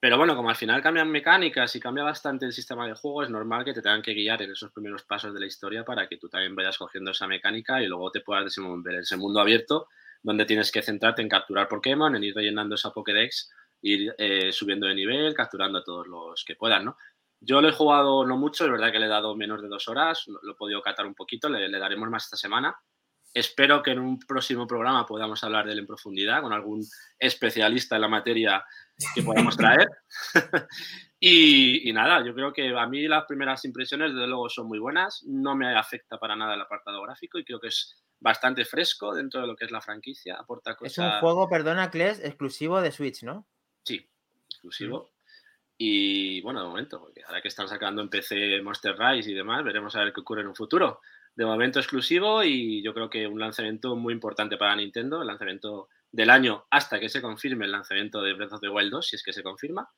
Pero bueno, como al final cambian mecánicas y cambia bastante el sistema de juego, es normal que te tengan que guiar en esos primeros pasos de la historia para que tú también vayas cogiendo esa mecánica y luego te puedas desenvolver en ese mundo abierto donde tienes que centrarte en capturar Pokémon, en ir rellenando esa Pokédex, ir eh, subiendo de nivel, capturando a todos los que puedan, ¿no? Yo lo he jugado no mucho, es verdad que le he dado menos de dos horas, lo, he podido catar un poquito, le, daremos más esta semana. Espero que en un próximo programa podamos hablar de él en profundidad con algún especialista en la materia que podamos traer. y, y, nada, yo creo que a mí las primeras impresiones desde luego son muy buenas, no me afecta para nada el apartado gráfico y creo que es bastante fresco dentro de lo que es la franquicia. Aporta cosas... Es un juego, perdona, Kles, exclusivo de Switch, ¿no? Sí, exclusivo. Y bueno, de momento, porque ahora que están sacando en PC Monster Rise y demás, veremos a ver qué ocurre en un futuro. De momento exclusivo y yo creo que un lanzamiento muy importante para Nintendo, el lanzamiento del año hasta que se confirme el lanzamiento de Breath of the Wild 2, si es que se confirma.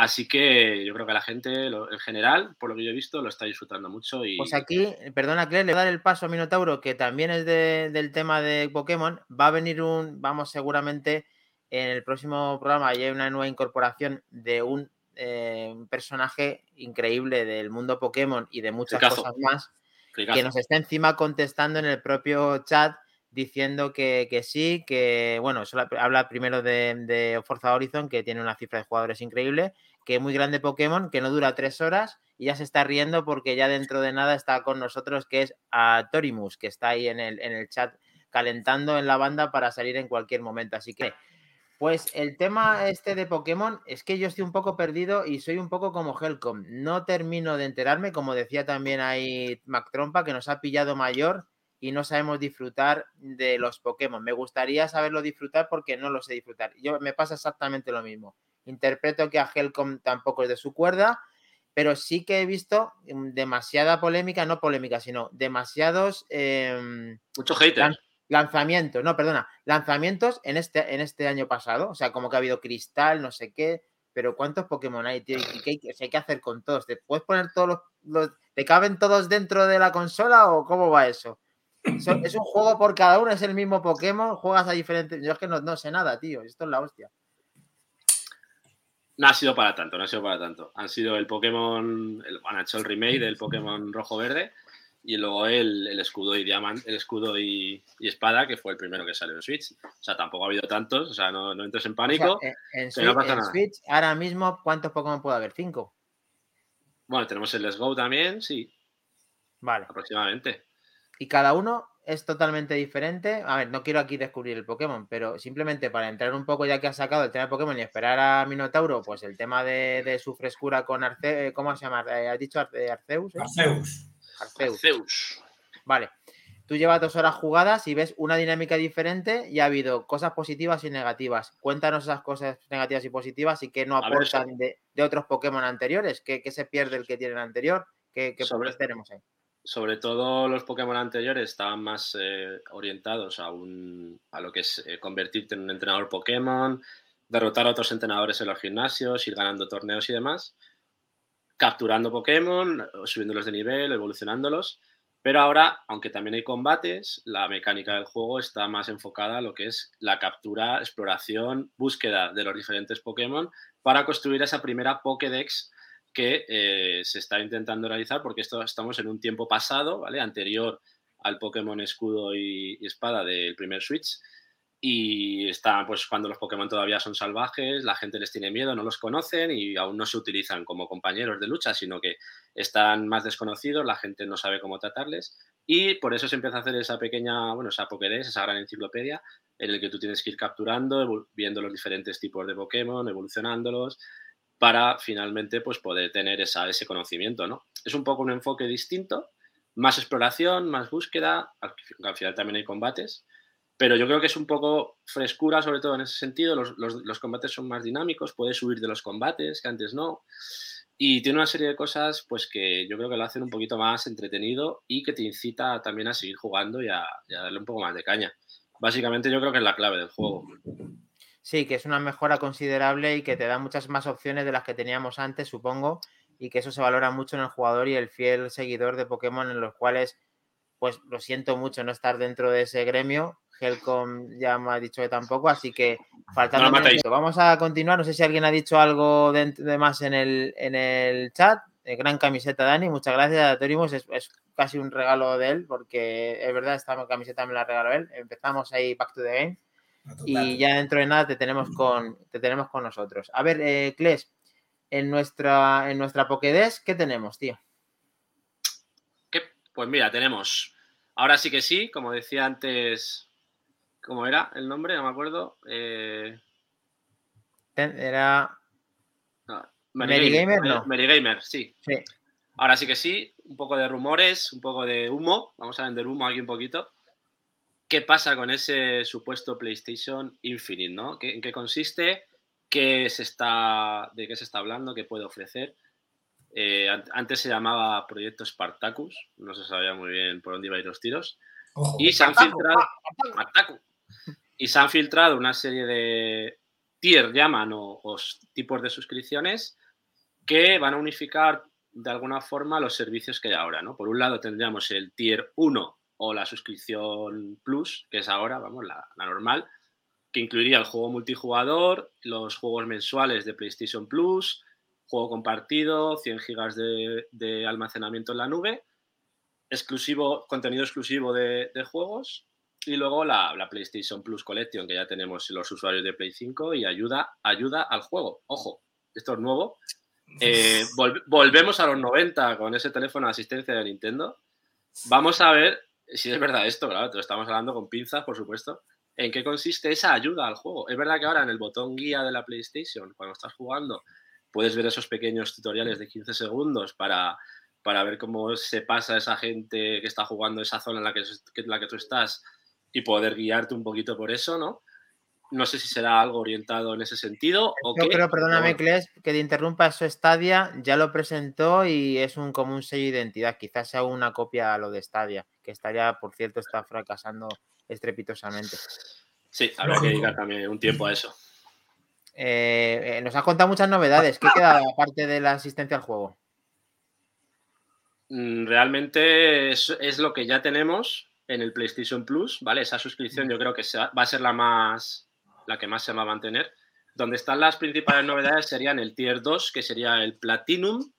Así que yo creo que la gente en general, por lo que yo he visto, lo está disfrutando mucho. Y... Pues aquí, perdona, Claire, le voy a dar el paso a Minotauro, que también es del tema de Pokémon. Va a venir un, vamos, seguramente en el próximo programa hay una nueva incorporación de un eh, un personaje increíble del mundo Pokémon y de muchas cosas más, que nos está encima contestando en el propio chat diciendo que, sí, que bueno, habla primero de, de, Forza Horizon, que tiene una cifra de jugadores increíble, que muy grande Pokémon, que no dura tres horas y ya se está riendo porque ya dentro de nada está con nosotros, que es a Torimus, que está ahí en el, en el chat calentando en la banda para salir en cualquier momento. Así que pues el tema este de Pokémon es que yo estoy un poco perdido y soy un poco como Helcom. No termino de enterarme, como decía también ahí Mac Trompa, que nos ha pillado mayor y no sabemos disfrutar de los Pokémon. Me gustaría saberlo disfrutar porque no lo sé disfrutar. Yo me pasa exactamente lo mismo. Interpreto que a Helcom tampoco es de su cuerda, pero sí que he visto mm, demasiada polémica, no polémica, sino demasiados... Eh, Mucho hater lanzamientos, no, perdona, lanzamientos en este, en este año pasado. O sea, como que ha habido cristal, no sé qué. Pero ¿cuántos Pokémon hay, tío? ¿Y qué hay, que hacer con todos? ¿Te puedes poner todos los, ¿Te caben todos dentro de la consola o cómo va eso? es un juego por cada uno, es el mismo Pokémon, juegas a diferentes. Yo es que no, no sé nada, tío. Esto es la hostia. No ha sido para tanto, no ha sido para tanto. Han sido el Pokémon, el, han hecho el remake del Pokémon rojo-verde y luego el, el escudo y diamante, el escudo y, y, espada, que fue el primero que salió en Switch. O sea, tampoco ha habido tantos, o sea, no, no entres en pánico. Eh, en, Switch, ahora mismo, ¿cuántos Pokémon puede haber? ¿Cinco? Bueno, tenemos el Let's Go también, sí. Vale. Aproximadamente. Y cada uno es totalmente diferente. A ver, no quiero aquí descubrir el Pokémon, pero simplemente para entrar un poco, ya que has sacado el tema de Pokémon y esperar a Minotauro, pues el tema de, de su frescura con Arceus, ¿cómo se llama? Eh, ¿Has dicho Arceus? ¿eh? Arceus. Arceus. Vale. Tú llevas dos horas jugadas y ves una dinámica diferente y ha habido cosas positivas y negativas. Cuéntanos esas cosas negativas y positivas y qué no aportan de, otros Pokémon anteriores. ¿Qué, se pierde el que tienen anterior? ¿Qué, qué sobre, tenemos ahí? Sobre todo los Pokémon anteriores estaban más eh, orientados a, un, a lo que es eh, convertirte en un entrenador Pokémon, derrotar a otros entrenadores en los gimnasios, ir ganando torneos y demás capturando Pokémon, subiéndolos de nivel, evolucionándolos. Pero ahora, aunque también hay combates, la mecánica del juego está más enfocada a lo que es la captura, exploración, búsqueda de los diferentes Pokémon para construir esa primera Pokédex que eh, se está intentando realizar, porque estamos en un tiempo pasado, ¿vale? Anterior al Pokémon Escudo y Espada del primer Switch, y está pues cuando los Pokémon todavía son salvajes, la gente les tiene miedo, no los conocen y aún no se utilizan como compañeros de lucha, sino que están más desconocidos, la gente no sabe cómo tratarles y por eso se empieza a hacer esa pequeña, bueno, esa Pokédex, esa gran enciclopedia en el que tú tienes que ir capturando, viendo los diferentes tipos de Pokémon, evolucionándolos para finalmente pues poder tener esa, ese conocimiento, ¿no? Es un poco un enfoque distinto, más exploración, más búsqueda, al final también hay combates, pero yo creo que es un poco frescura, sobre todo en ese sentido. Los, combates son más dinámicos, puedes huir de los combates, que antes no. Y tiene una serie de cosas pues que yo creo que lo hacen un poquito más entretenido y que te incita también a seguir jugando y a, darle un poco más de caña. Básicamente yo creo que es la clave del juego. Sí, que es una mejora considerable y que te da muchas más opciones de las que teníamos antes, supongo, y que eso se valora mucho en el jugador y el fiel seguidor de Pokémon, en los cuales, pues lo siento mucho no estar dentro de ese gremio, Helcom ya me ha dicho que tampoco, así que faltando Vamos a continuar. No sé si alguien ha dicho algo de, más en el, en el chat. Eh, gran camiseta, Dani. Muchas gracias, Torimos. Es, es, casi un regalo de él, porque es verdad, esta camiseta me la regaló él. Empezamos ahí Back to the Game. Y ya dentro de nada te tenemos con, te tenemos con nosotros. A ver, eh, Kles, en nuestra, en nuestra Pokédex, ¿qué tenemos, tío? Pues mira, tenemos. Ahora sí que sí, como decía antes. ¿Cómo era el nombre? No me acuerdo. Eh, era. Merigamer, no. Merigamer, sí. sí. Ahora sí que sí, un poco de rumores, un poco de humo. Vamos a vender humo aquí un poquito. ¿Qué pasa con ese supuesto PlayStation Infinite, no? ¿En qué consiste? ¿Qué se está, ¿De qué se está hablando? ¿Qué puede ofrecer? Eh, antes se llamaba Proyecto Spartacus, no se sabía muy bien por dónde iba a ir los tiros. y, se han filtrado, y se han filtrado una serie de tier, llaman, o, tipos de suscripciones que van a unificar de alguna forma los servicios que hay ahora. ¿no? Por un lado tendríamos el tier 1 o la suscripción plus, que es ahora, vamos, la normal, que incluiría el juego multijugador, los juegos mensuales de PlayStation Plus, juego compartido, 100 gigas de, almacenamiento en la nube, exclusivo, contenido exclusivo de, juegos y luego la, PlayStation Plus Collection que ya tenemos los usuarios de Play 5 y ayuda, ayuda al juego. Ojo, esto es nuevo. Eh, volvemos a los 90 con ese teléfono de asistencia de Nintendo. Vamos a ver si es verdad esto, claro, estamos hablando con pinzas, por supuesto. ¿En qué consiste esa ayuda al juego? Es verdad que ahora en el botón guía de la PlayStation, cuando estás jugando, puedes ver esos pequeños tutoriales de 15 segundos para, para ver cómo se pasa esa gente que está jugando esa zona en la que, la que tú estás y poder guiarte un poquito por eso, ¿no? No sé si será algo orientado en ese sentido. O Yo creo, perdóname, Kles, que te interrumpa, eso Stadia ya lo presentó y es un como un sello de identidad. Quizás sea una copia a lo de Stadia, que Stadia, por cierto, está fracasando estrepitosamente. Sí, habrá que dedicar también un tiempo a eso. Eh, eh, nos has contado muchas novedades. ¿Qué queda aparte de la asistencia al juego? Mm, realmente es, lo que ya tenemos en el PlayStation Plus, ¿vale? Esa suscripción yo creo que va a ser la más la que más se va a mantener. Donde están las principales novedades serían el Tier 2, que sería el Platinum.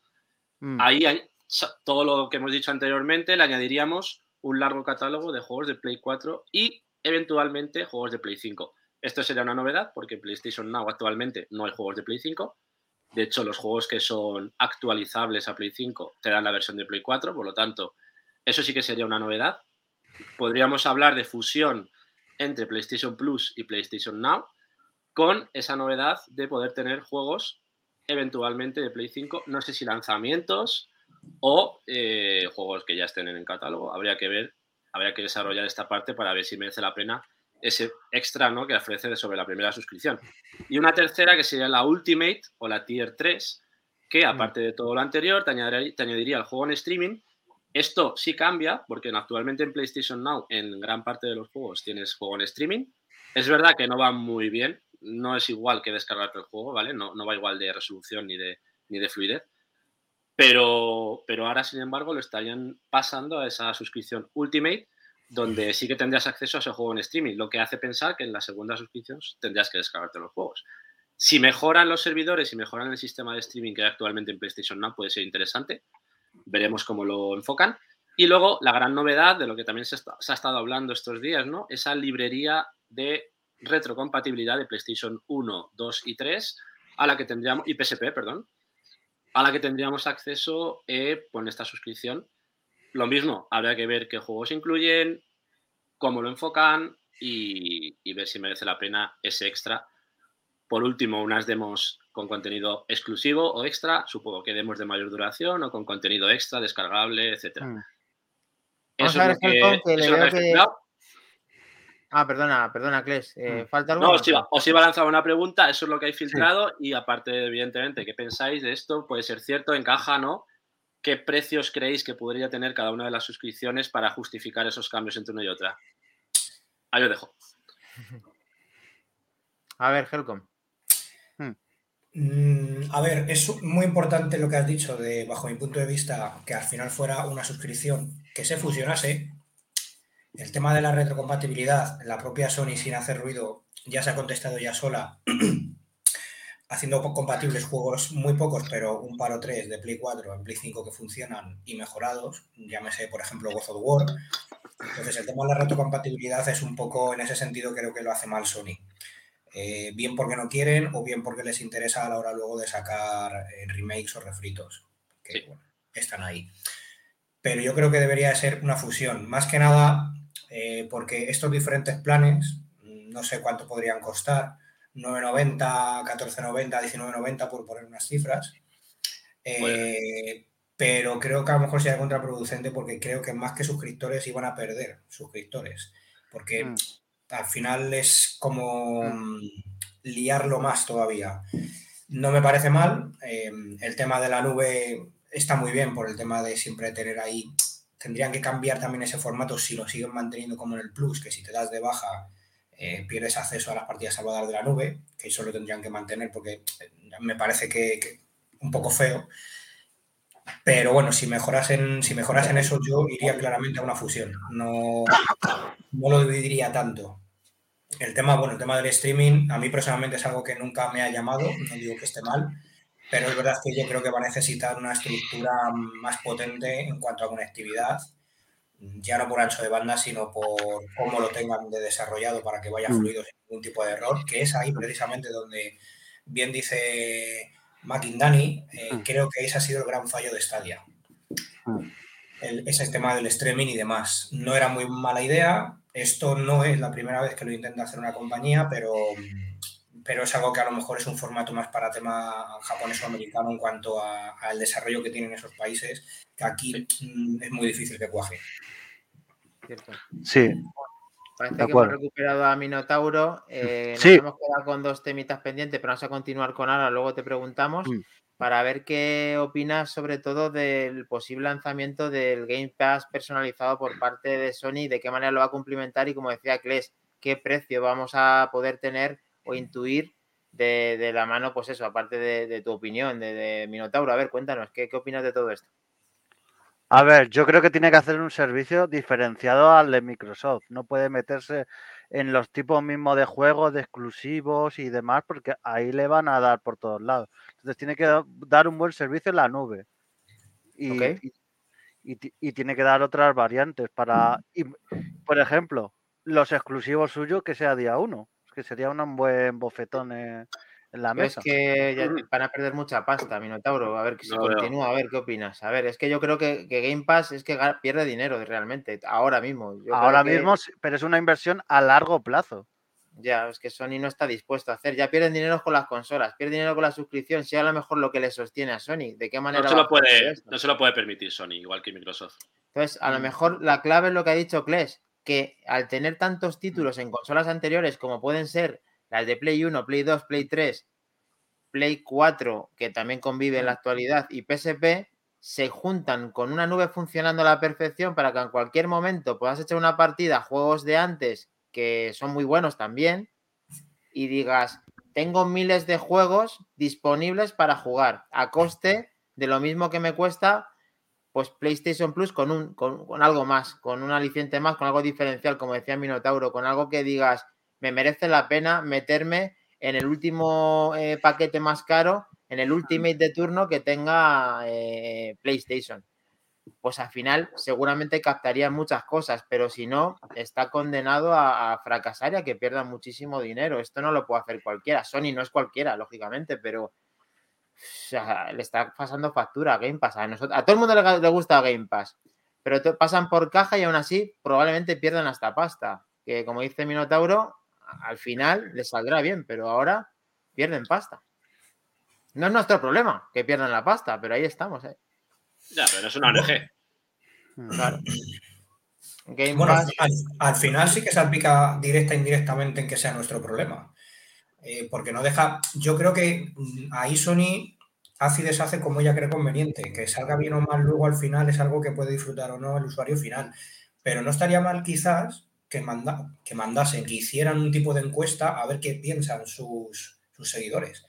Mm. Ahí hay todo lo que hemos dicho anteriormente, le añadiríamos un largo catálogo de juegos de Play 4 y eventualmente juegos de Play 5. Esto sería una novedad porque en PlayStation Now actualmente no hay juegos de Play 5. De hecho, los juegos que son actualizables a Play 5 te dan la versión de Play 4, por lo tanto, eso sí que sería una novedad. Podríamos hablar de fusión entre PlayStation Plus y PlayStation Now con esa novedad de poder tener juegos eventualmente de Play 5, no sé si lanzamientos o eh, juegos que ya estén en el catálogo. Habría que ver, habría que desarrollar esta parte para ver si merece la pena ese extra ¿no? que ofrece sobre la primera suscripción. Y una tercera que sería la Ultimate o la Tier 3, que mm. aparte de todo lo anterior, te añadiría, el juego en streaming. Esto sí cambia, porque actualmente en PlayStation Now, en gran parte de los juegos, tienes juego en streaming. Es verdad que no va muy bien, no es igual que descargarte el juego, ¿vale? No, no va igual de resolución ni de, ni de fluidez. Pero, pero ahora, sin embargo, lo estarían pasando a esa suscripción Ultimate, donde sí que tendrías acceso a ese juego en streaming, lo que hace pensar que en la segunda suscripción tendrías que descargarte los juegos. Si mejoran los servidores y mejoran el sistema de streaming que hay actualmente en PlayStation Now, puede ser interesante. Veremos cómo lo enfocan. Y luego la gran novedad de lo que también se, ha estado hablando estos días, ¿no? Esa librería de retrocompatibilidad de PlayStation 1, 2 y 3, a la que tendríamos, y PSP, perdón, a la que tendríamos acceso eh, con esta suscripción lo mismo, habría que ver qué juegos incluyen, cómo lo enfocan y, ver si merece la pena ese extra. Por último, unas demos con contenido exclusivo o extra, supongo que demos de mayor duración o con contenido extra, descargable, etc. Mm. Eso es que, Ah, perdona, perdona, Kles. Eh, mm. ¿Falta algo? No, os iba, os iba, a lanzar una pregunta, eso es lo que hay filtrado y aparte, evidentemente, ¿qué pensáis de esto? Puede ser cierto, encaja, ¿no? ¿qué precios creéis que podría tener cada una de las suscripciones para justificar esos cambios entre una y otra? Ahí os dejo. A ver, Helcom. Mm, a ver, es muy importante lo que has dicho de, bajo mi punto de vista, que al final fuera una suscripción que se fusionase. El tema de la retrocompatibilidad, la propia Sony sin hacer ruido ya se ha contestado ya sola haciendo compatibles juegos muy pocos, pero un par o tres de Play 4 en Play 5 que funcionan y mejorados, llámese por ejemplo God of War. Entonces el tema de la retrocompatibilidad es un poco, en ese sentido creo que lo hace mal Sony. Eh, bien porque no quieren o bien porque les interesa a la hora luego de sacar eh, remakes o refritos, que están ahí. Pero yo creo que debería ser una fusión, más que nada eh, porque estos diferentes planes, no sé cuánto podrían costar, 9.90, 14.90, 19.90 por poner unas cifras. Pero creo que a lo mejor sería contraproducente porque creo que más que suscriptores iban a perder suscriptores. Porque mm al final es como mm. Mm, liarlo más todavía. No me parece mal. Em, el tema de la nube está muy bien por el tema de siempre tener ahí. Tendrían que cambiar también ese formato si lo siguen manteniendo como en el Plus, que si te das de baja eh, pierdes acceso a las partidas salvadas de la nube, que eso lo tendrían que mantener porque eh, me parece que, que un poco feo. Pero bueno, si mejoras en, si mejoras en eso, yo iría claramente a una fusión. No, no lo dividiría tanto. El tema, bueno, el tema del streaming, a mí personalmente es algo que nunca me ha llamado, no digo que esté mal, pero es verdad que yo creo que va a necesitar una estructura más potente en cuanto a conectividad, ya no por ancho de banda, sino por cómo lo tengan de desarrollado para que vaya mm. fluido sin ningún tipo de error, que es ahí precisamente donde, bien dice McIndani, eh, mm. creo que ese ha sido el gran fallo de Stadia. Mm. ese tema del streaming y demás. No era muy mala idea, esto no es la primera vez que lo intenta hacer una compañía, pero, pero es algo que a lo mejor es un formato más para tema japonés o americano en cuanto al desarrollo que tienen esos países, que aquí mm, es muy difícil que cuaje. Cierto. Sí. Parece que hemos recuperado a Minotauro. Eh, nos hemos quedado con dos temitas pendientes, pero vamos a continuar con ahora, luego te preguntamos. Mm para ver qué opinas sobre todo del posible lanzamiento del Game Pass personalizado por parte de Sony, de qué manera lo va a cumplimentar y como decía Kles, qué precio vamos a poder tener o intuir de, la mano, pues eso, aparte de, tu opinión, de, Minotauro. A ver, cuéntanos, ¿qué, ¿qué opinas de todo esto? A ver, yo creo que tiene que hacer un servicio diferenciado al de Microsoft. No puede meterse en los tipos mismos de juegos, de exclusivos y demás, porque ahí le van a dar por todos lados. Entonces tiene que dar un buen servicio en la nube. Y, y, tiene que dar otras variantes para, por ejemplo, los exclusivos suyos que sea día uno, que sería un buen bofetón en, la mesa. Es que ya van a perder mucha pasta, Minotauro. A ver si continúa, a ver qué opinas. A ver, es que yo creo que, Game Pass es que pierde dinero realmente, ahora mismo. ahora mismo, pero es una inversión a largo plazo. Ya, es que Sony no está dispuesto a hacer. Ya pierden dinero con las consolas, pierden dinero con la suscripción. Sea a lo mejor lo que le sostiene a Sony. ¿De qué manera? No se, lo puede, no se lo puede permitir Sony, igual que Microsoft. Entonces, a lo mm. mejor la clave es lo que ha dicho Kles, que al tener tantos títulos en consolas anteriores como pueden ser las de Play 1, Play 2, Play 3, Play 4, que también convive en la actualidad, y PSP, se juntan con una nube funcionando a la perfección para que en cualquier momento puedas echar una partida a juegos de antes que son muy buenos también, y digas, tengo miles de juegos disponibles para jugar a coste de lo mismo que me cuesta pues PlayStation Plus con, un, con, algo más, con un aliciente más, con algo diferencial, como decía Minotauro, con algo que digas, me merece la pena meterme en el último eh, paquete más caro, en el Ultimate de turno que tenga eh, PlayStation pues al final seguramente captaría muchas cosas, pero si no, está condenado a, fracasar y a que pierda muchísimo dinero. Esto no lo puede hacer cualquiera. Sony no es cualquiera, lógicamente, pero le está pasando factura a Game Pass. A, todo el mundo le, gusta Game Pass, pero pasan por caja y aún así probablemente pierdan hasta pasta. Que como dice Minotauro, al final les saldrá bien, pero ahora pierden pasta. No es nuestro problema que pierdan la pasta, pero ahí estamos. ¿eh? Ya, pero es una ONG. Claro. bueno, al, final sí que salpica directa e indirectamente en que sea nuestro problema. Eh, porque no deja. Yo creo que mm, ahí Sony hace y deshace como ella cree conveniente. Que salga bien o mal luego al final es algo que puede disfrutar o no el usuario final. Pero no estaría mal quizás que, manda, que mandasen, que hicieran un tipo de encuesta a ver qué piensan sus, sus seguidores.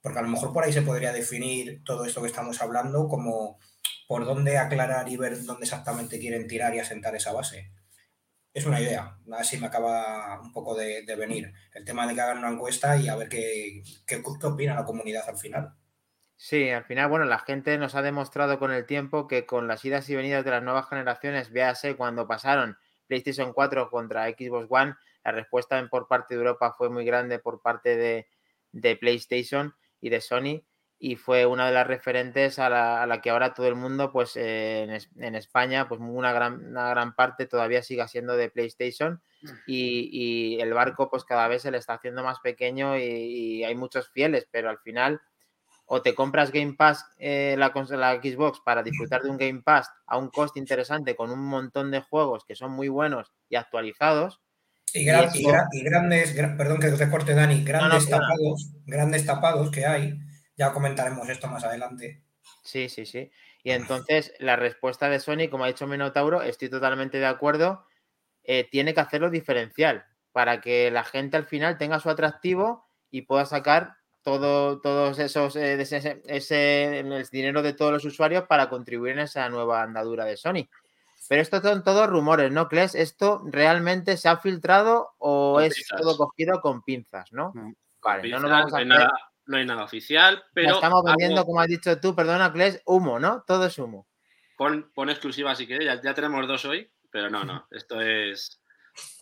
Porque a lo mejor por ahí se podría definir todo esto que estamos hablando como por dónde aclarar y ver dónde exactamente quieren tirar y asentar esa base. Es una idea, así me acaba un poco de, venir el tema de que hagan una encuesta y a ver qué, qué, opina la comunidad al final. Sí, al final, bueno, la gente nos ha demostrado con el tiempo que con las idas y venidas de las nuevas generaciones, véase cuando pasaron PlayStation 4 contra Xbox One, la respuesta por parte de Europa fue muy grande por parte de, de PlayStation y de Sony y fue una de las referentes a la, que ahora todo el mundo, pues en, en, España, pues una gran, una gran parte todavía siga siendo de PlayStation mm. y, el barco pues cada vez se le está haciendo más pequeño y, hay muchos fieles, pero al final o te compras Game Pass, eh, la, la Xbox, para disfrutar de un Game Pass a un coste interesante con un montón de juegos que son muy buenos y actualizados, y, grandes, perdón que te corte Dani, grandes tapados, grandes tapados que hay, ya comentaremos esto más adelante. Sí, sí, sí. Y entonces la respuesta de Sony, como ha dicho Minotauro, estoy totalmente de acuerdo, eh, tiene que hacerlo diferencial para que la gente al final tenga su atractivo y pueda sacar todo, todos esos, eh, ese, ese, el dinero de todos los usuarios para contribuir en esa nueva andadura de Sony. Pero esto son todos rumores, ¿no, Kles? ¿Esto realmente se ha filtrado o es todo cogido con pinzas, no? Mm. Vale, no, vamos a nada, no, hay nada, oficial, pero... estamos vendiendo, como has dicho tú, perdona, Kles, humo, ¿no? Todo es humo. Pon, pon exclusiva si quieres, ya, ya, tenemos dos hoy, pero no, no, esto es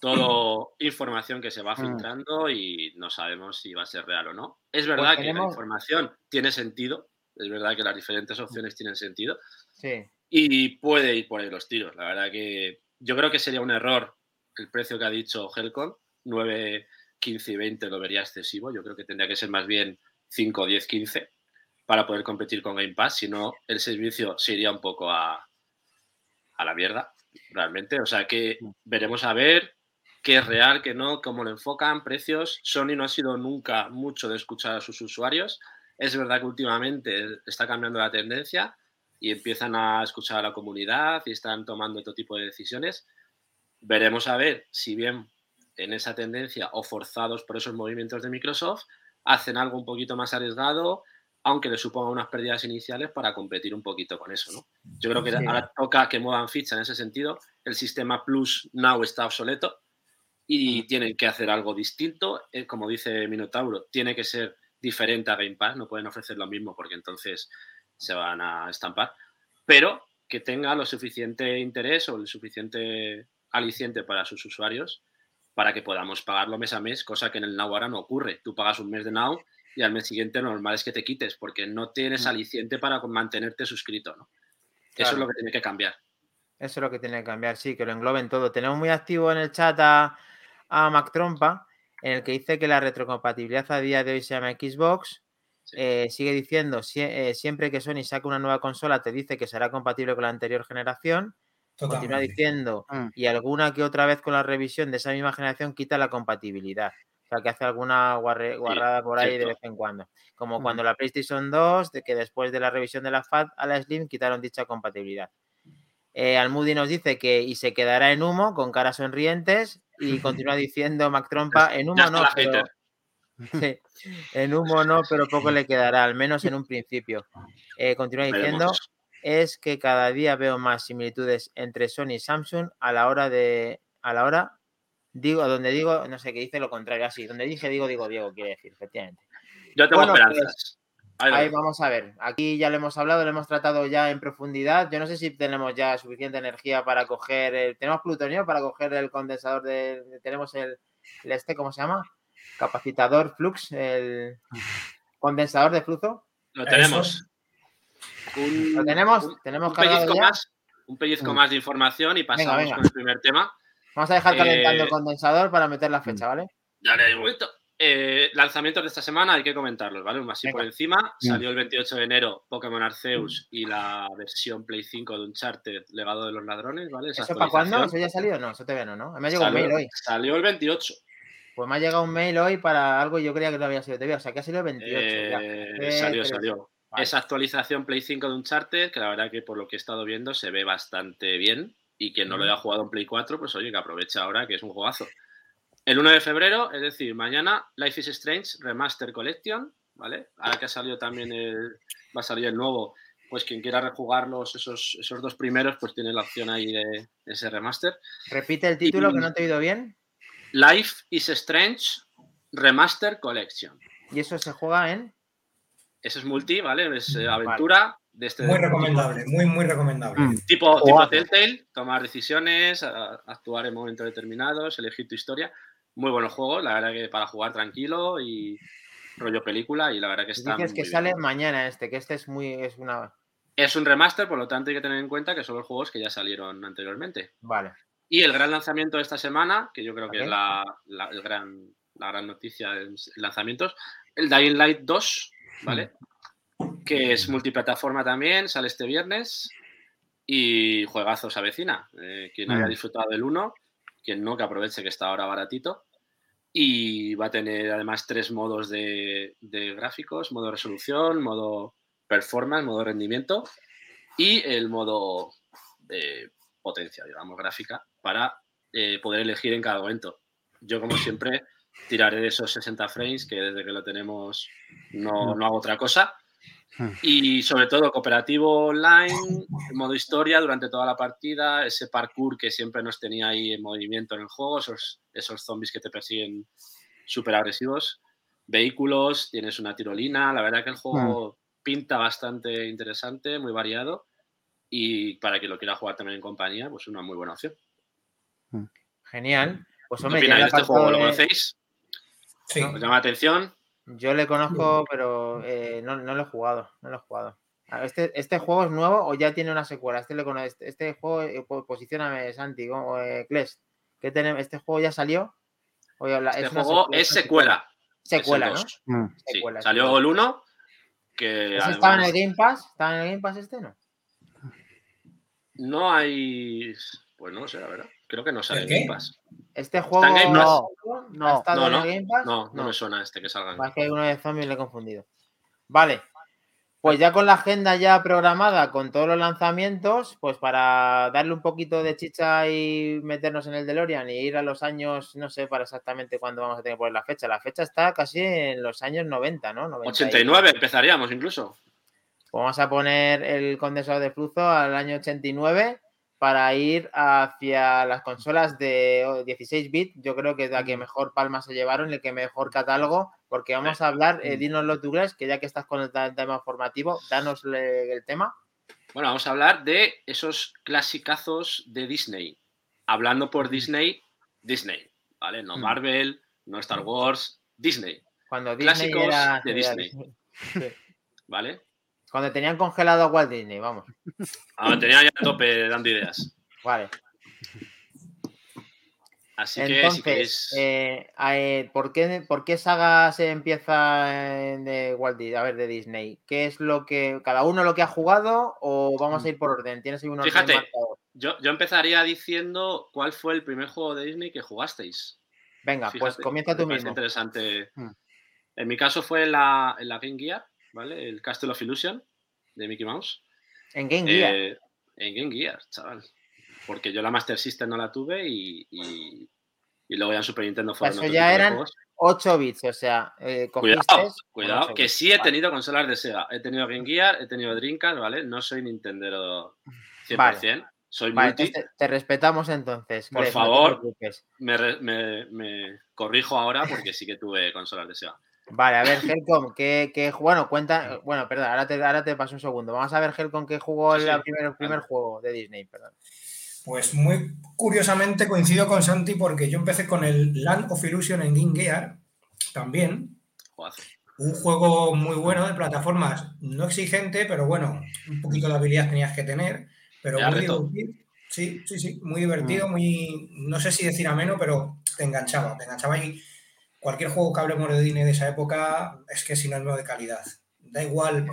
todo información que se va mm. filtrando y no sabemos si va a ser real o no. Es pues verdad que la información tiene sentido, es verdad que las diferentes opciones tienen sentido. Sí y puede ir por ahí los tiros. La verdad que yo creo que sería un error el precio que ha dicho Helcon, 9, 15 y 20 lo vería excesivo. Yo creo que tendría que ser más bien 5, 10, 15 para poder competir con Game Pass, si no el servicio se iría un poco a, a la mierda, realmente. O sea que veremos a ver qué es real, qué no, cómo lo enfocan, precios. Sony no ha sido nunca mucho de escuchar a sus usuarios. Es verdad que últimamente está cambiando la tendencia, y empiezan a escuchar a la comunidad y están tomando otro tipo de decisiones. Veremos a ver si bien en esa tendencia o forzados por esos movimientos de Microsoft hacen algo un poquito más arriesgado, aunque le suponga unas pérdidas iniciales para competir un poquito con eso. ¿no? Yo creo que ahora toca que muevan ficha en ese sentido. El sistema Plus Now está obsoleto y tienen que hacer algo distinto. Eh, como dice Minotauro, tiene que ser diferente a Game Pass, no pueden ofrecer lo mismo porque entonces se van a estampar, pero que tenga lo suficiente interés o el suficiente aliciente para sus usuarios para que podamos pagarlo mes a mes, cosa que en el Now ahora no ocurre. Tú pagas un mes de Now y al mes siguiente lo normal es que te quites porque no tienes mm. aliciente para mantenerte suscrito. ¿no? Eso es lo que tiene que cambiar. Eso es lo que tiene que cambiar, sí, que lo engloben todo. Tenemos muy activo en el chat a, a Mac Trompa, en el que dice que la retrocompatibilidad a día de hoy se llama Xbox, eh, sigue diciendo, eh, siempre que Sony saque una nueva consola, te dice que será compatible con la anterior generación. Continúa diciendo, mm. y alguna que otra vez con la revisión de esa misma generación quita la compatibilidad. O sea, que hace alguna guarrada por ahí de vez en cuando. Como mm. cuando la PlayStation 2, de que después de la revisión de la FAT a la Slim quitaron dicha compatibilidad. Eh, Almudi nos dice que y se quedará en humo con caras sonrientes y continúa diciendo Mac Trompa en humo no, pero, Sí, en humo no, pero poco le quedará, al menos en un principio. Eh, continúa diciendo, es que cada día veo más similitudes entre Sony y Samsung a la hora de, a la hora, digo, donde digo, no sé, qué dice lo contrario, así, donde dije digo, digo, Diego, quiere decir, efectivamente. Yo tengo esperanzas. Pues, ahí, vamos a ver. Aquí ya lo hemos hablado, lo hemos tratado ya en profundidad. Yo no sé si tenemos ya suficiente energía para coger. tenemos plutonio para coger el condensador de. Tenemos el, el este, ¿cómo se llama? capacitador flux, el condensador de flujo. Lo tenemos. Lo tenemos, tenemos un pellizco, más, un pellizco mm. más de información y pasamos con el primer tema. Vamos a dejar calentando el eh, condensador para meter la fecha, mm. ¿vale? Dale, un momento. Eh, lanzamientos de esta semana hay que comentarlos, ¿vale? Así por encima. Mm. Salió el 28 de enero Pokémon Arceus y la versión Play 5 de Uncharted, Legado de los Ladrones, ¿vale? ¿Eso para cuándo? ¿Eso ya salió? No, eso te no, ¿no? Me ha llegado un mail hoy. Salió el 28. Pues me ha llegado un mail hoy para algo yo creía que no había sido TV, o sea que ha sido el 28. Eh, salió, salió. Esa actualización Play 5 de Uncharted, que la verdad que por lo que he estado viendo se ve bastante bien y quien no lo haya jugado en Play 4, pues oye, que aproveche ahora que es un juegazo. El 1 de febrero, es decir, mañana, Life is Strange Remaster Collection, ¿vale? Ahora que ha salido también el, va a salir el nuevo, pues quien quiera rejugarlos, esos, esos dos primeros, pues tiene la opción ahí de ese remaster. Repite el título que no te he oído bien. Life is Strange Remaster Collection. ¿Y eso se juega en? Eso es multi, ¿vale? Es eh, aventura de este. Muy recomendable, muy, muy recomendable. Mm. Tipo, tipo Telltale, tomar decisiones, actuar en momentos determinados, elegir tu historia. Muy buenos juegos, la verdad que para jugar tranquilo y rollo película y la verdad que está. Dices que sale mañana este, que este es muy. es una. Es un remaster, por lo tanto hay que tener en cuenta que son los juegos que ya salieron anteriormente. Vale. Y el gran lanzamiento de esta semana, que yo creo que es la, el gran, la gran noticia de lanzamientos, el Dying Light 2, ¿vale? Que es multiplataforma también, sale este viernes y juegazos a vecina. Eh, quien haya disfrutado del 1, quien no, que aproveche que está ahora baratito. Y va a tener además tres modos de, de gráficos, modo resolución, modo performance, modo rendimiento y el modo de potencia, digamos, gráfica, para eh, poder elegir en cada momento. Yo, como siempre, tiraré de esos 60 frames, que desde que lo tenemos no, no hago otra cosa. Y sobre todo cooperativo online, modo historia durante toda la partida, ese parkour que siempre nos tenía ahí en movimiento en el juego, esos, esos zombies que te persiguen súper agresivos, vehículos, tienes una tirolina, la verdad que el juego pinta bastante interesante, muy variado y para quien lo quiera jugar también en compañía, pues una muy buena opción. Mm. Genial. Pues hombre, ¿Qué este juego? ¿Lo conocéis? Sí. ¿Os llama la atención? Yo le conozco, pero eh, no, lo he jugado. No lo he jugado. Este, ¿Este juego es nuevo o ya tiene una secuela? Este, le este, este juego, eh, posicioname, Santi, o eh, ¿qué tenemos? ¿Este juego ya salió? este juego es secuela. Secuela, ¿no? Mm. Sí, salió el 1 que ¿Estaba en el Game Pass? ¿Estaba en el Game Pass este no? No hay. Pues no sé, la verdad. Creo que no sale en Game Pass. Este juego ¿Está en Game Pass? no, ha estado no, en el Game Pass. No, no, me suena este que salga. Es que hay uno de zombies le he confundido. Vale. Pues ya con la agenda ya programada, con todos los lanzamientos, pues para darle un poquito de chicha y meternos en el DeLorean y ir a los años, no sé para exactamente cuándo vamos a tener que poner la fecha. La fecha está casi en los años 90, ¿no? 89 empezaríamos incluso. Vamos a poner el condensador de flujo al año 89 para ir hacia las consolas de 16 bits. Yo creo que es la que mejor palma se llevaron, el que mejor catálogo, porque vamos a hablar, eh, dinos lo tú que ya que estás con el tema formativo, danos el tema. Bueno, vamos a hablar de esos clasicazos de Disney. Hablando por Disney, Disney, ¿vale? No. Marvel, no Star Wars, Disney. Cuando Disney Clásicos de Disney. ¿Vale? Cuando tenían congelado a Walt Disney, vamos. Ah, tenían ya a tope dando ideas. Vale. Así que si eh, eh, ¿por, qué, ¿por, qué, saga se empieza de Walt Disney? A ver, de Disney. ¿Qué es lo que. cada uno lo que ha jugado o vamos a ir por orden? ¿Tienes ahí un Fíjate, yo, yo, empezaría diciendo cuál fue el primer juego de Disney que jugasteis. Venga, pues comienza tú mismo. interesante. Hmm. En mi caso fue la, en la Game Gear. ¿Vale? El Castle of Illusion de Mickey Mouse. En Game Gear. Eh, en Game Gear, chaval. Porque yo la Master System no la tuve y, y, luego ya en Super Nintendo fueron Eso ya eran 8 bits, o sea, eh, Cuidado, cuidado que sí he tenido consolas de Sega. He tenido Game Gear, he tenido Dreamcast, ¿vale? No soy Nintendo 100%. Soy multi. Te, respetamos entonces. Por favor, me, me, me corrijo ahora porque sí que tuve consolas de Sega. Vale, a ver, Helcom, que, bueno, cuenta, bueno, perdón, ahora te, ahora te paso un segundo. Vamos a ver, Helcom, qué jugó el primer, primer juego de Disney, perdón. Pues muy curiosamente coincido con Santi porque yo empecé con el Land of Illusion en Game Gear también. Un juego muy bueno de plataformas, no exigente, pero bueno, un poquito de habilidad tenías que tener, pero muy divertido. Sí, sí, sí, muy divertido, mm. muy, no sé si decir ameno, pero te enganchaba, te enganchaba y cualquier juego que hablemos de Disney de esa época es que es sinónimo de calidad. Da igual,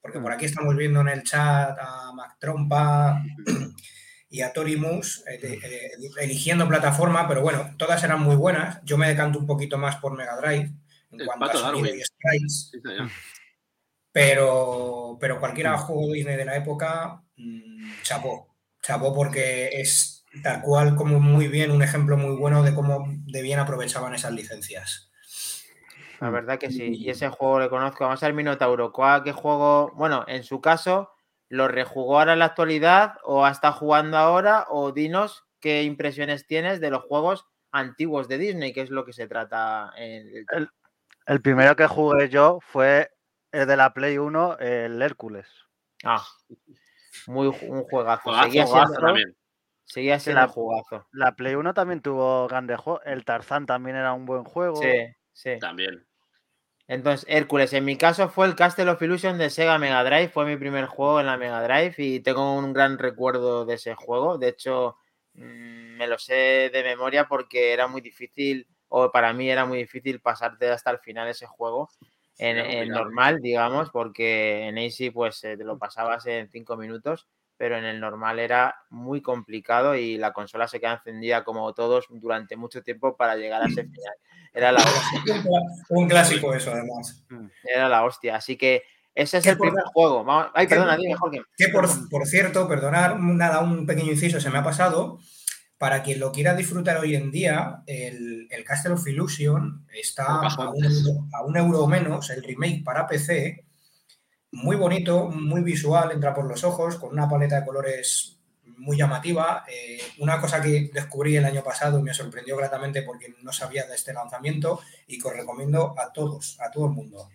porque por aquí estamos viendo en el chat a Mac Trompa y a Tori Moose eh, eh, eligiendo plataforma, pero bueno, todas eran muy buenas. Yo me decanto un poquito más por Mega Drive en cuanto a sonido y sprites. pero, pero cualquier mm. juego Disney de la época, mm, chapó. Chapó porque es tal cual como muy bien, un ejemplo muy bueno de cómo de bien aprovechaban esas licencias. La verdad que sí, y ese juego le conozco. Vamos al Minotauro. ¿Cuál, ¿Qué juego? Bueno, en su caso, ¿lo rejugó ahora en la actualidad o está jugando ahora? O dinos qué impresiones tienes de los juegos antiguos de Disney, que es lo que se trata en el... el, primero que jugué yo fue el de la Play 1, el Hércules. Ah, muy un juegazo. Juegazo, siendo, también. Seguía siendo la- jugazo. La Play 1 también tuvo grandes juegos. El Tarzán también era un buen juego. Sí, sí. También. Entonces, Hércules, en mi caso fue el Castle of Illusion de Sega Mega Drive, fue mi primer juego en la Mega Drive y tengo un gran recuerdo de ese juego. De hecho, mm, me lo sé de memoria porque era muy difícil, o para mí era muy difícil pasarte hasta el final ese juego. En, normal, digamos, porque en Easy pues eh, te lo pasabas en cinco minutos, pero en el normal era muy complicado y la consola se queda encendida como todos durante mucho tiempo para llegar a ese final. Era la hostia. Un clásico eso, además. Era la hostia. Así que ese es el por- primer juego. Vamos- Ay, que- perdona, dime, Jorge. Que por, por cierto, perdonar, nada, un pequeño inciso se me ha pasado. Para quien lo quiera disfrutar hoy en día, el, el Castle of Illusion está a un, euro, a un euro o menos, el remake para PC. Muy bonito, muy visual, entra por los ojos, con una paleta de colores muy llamativa. Eh, una cosa que descubrí el año pasado y me sorprendió gratamente porque no sabía de este lanzamiento y que os recomiendo a todos, a todo el mundo.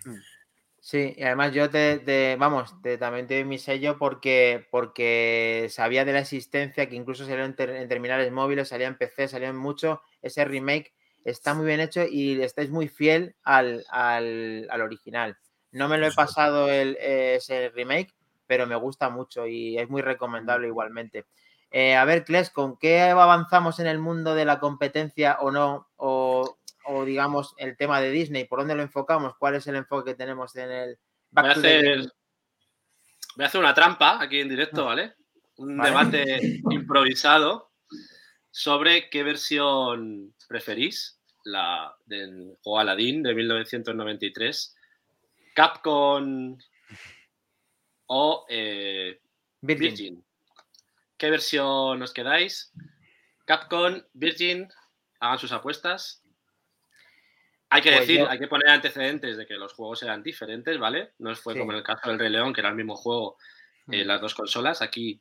Sí, y además yo te, vamos, te, también te doy mi sello porque, porque sabía de la existencia, que incluso salió en, ter- en terminales móviles, salía en PC, salió en mucho. Ese remake está muy bien hecho y estáis muy fiel al, al original. No me lo he pasado el, ese remake, pero me gusta mucho y es muy recomendable igualmente. Eh, a ver, Kles, ¿con qué avanzamos en el mundo de la competencia o no? O, o, digamos el tema de Disney, ¿por dónde lo enfocamos? ¿Cuál es el enfoque que tenemos en el Voy a Back hacer, voy a hacer una trampa aquí en directo, ¿vale? Un Vale. debate improvisado sobre qué versión preferís, la del juego Aladdin de 1993, Capcom o eh, Virgin. Virgin. ¿Qué versión os quedáis? Capcom, Virgin, hagan sus apuestas. Hay que Pues decir, yo- hay que poner antecedentes de que los juegos eran diferentes, ¿vale? No fue Sí. como en el caso del Rey León, que era el mismo juego en Mm. las dos consolas. Aquí,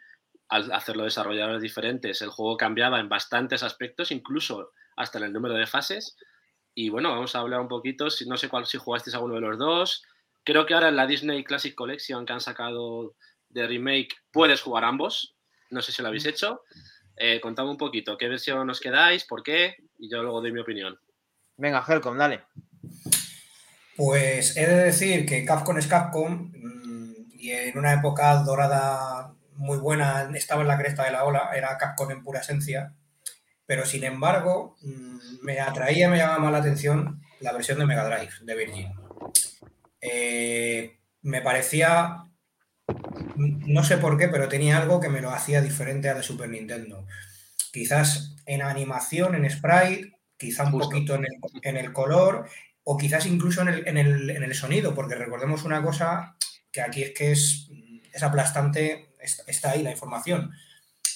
al hacerlo desarrolladores diferentes, el juego cambiaba en bastantes aspectos, incluso hasta en el número de fases. Y bueno, vamos a hablar un poquito, si, no sé cuál, si jugasteis alguno de los dos. Creo que ahora en la Disney Classic Collection que han sacado de remake puedes jugar ambos. No sé si lo habéis hecho. Eh, contadme un poquito qué versión os quedáis, por qué, y yo luego doy mi opinión. Venga, Helcom, dale. Pues he de decir que Capcom es Capcom mm, y en una época dorada muy buena, estaba en la cresta de la ola, era Capcom en pura esencia, pero sin embargo mm, me atraía, me llamaba más la atención la versión de Mega Drive de Virgin. Eh, me parecía, no sé por qué, pero tenía algo que me lo hacía diferente a de Super Nintendo. Quizás en animación, en sprite, quizá un Justo. poquito en el, en el color o quizás incluso en el, en el- en el sonido, porque recordemos una cosa que aquí es que es, es aplastante, es- está ahí la información.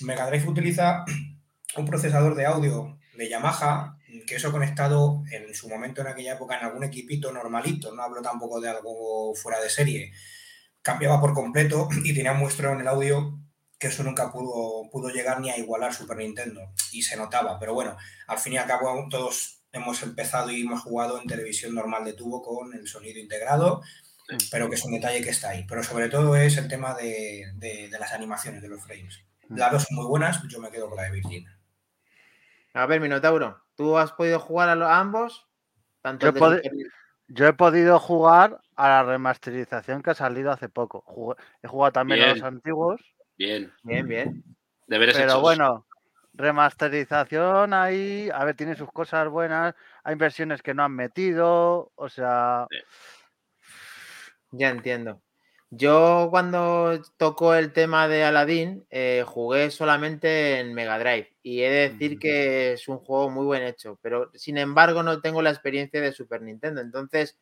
Mega Drive utiliza un procesador de audio de Yamaha, que eso conectado en su momento en aquella época en algún equipito normalito, no hablo tampoco de algo fuera de serie, cambiaba por completo y tenía un muestreo en el audio que eso nunca pudo, pudo llegar ni a igualar Super Nintendo y se notaba, pero bueno, al fin y al cabo todos hemos empezado y hemos jugado en televisión normal de tubo con el sonido integrado, pero que es un detalle que está ahí. Pero sobre todo es el tema de, de- de las animaciones, de los frames. Las dos son muy buenas, yo me quedo con la de Virgin. A ver, Minotauro, ¿tú has podido jugar a, lo- a ambos? Tanto Yo pod- he podido jugar a la remasterización que ha salido hace poco. Jugué- he jugado también a los antiguos, Bien, Bien, bien. deberes pero hechos. bueno, remasterización ahí, a ver, tiene sus cosas buenas, hay versiones que no han metido, o sea, Ya entiendo. Yo cuando tocó el tema de Aladdin eh, jugué solamente en Mega Drive y he de decir que es un juego muy buen hecho, pero sin embargo no tengo la experiencia de Super Nintendo, entonces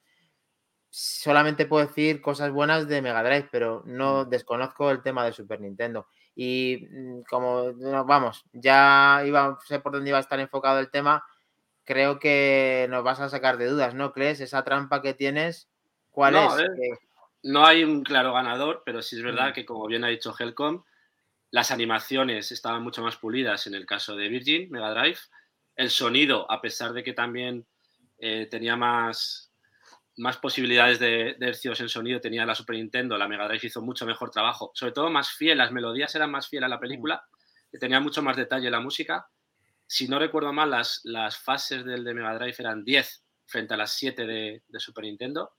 solamente puedo decir cosas buenas de Mega Drive, pero no desconozco el tema de Super Nintendo. Y mm, como vamos, ya iba, sé por dónde iba a estar enfocado el tema, creo que nos vas a sacar de dudas, ¿no, Cles? Esa trampa que tienes, ¿cuál No, es? Que- No hay un claro ganador, pero sí es verdad Mm. que, como bien ha dicho Helcom, las animaciones estaban mucho más pulidas en el caso de Virgin, Mega Drive. El sonido, a pesar de que también eh, tenía más, más posibilidades de, de, hercios en sonido tenía la Super Nintendo, la Mega Drive hizo mucho mejor trabajo, sobre todo más fiel, las melodías eran más fieles a la película, tenía mucho más detalle la música. Si no recuerdo mal, las, las fases del de Mega Drive eran 10 frente a las 7 de, de Super Nintendo.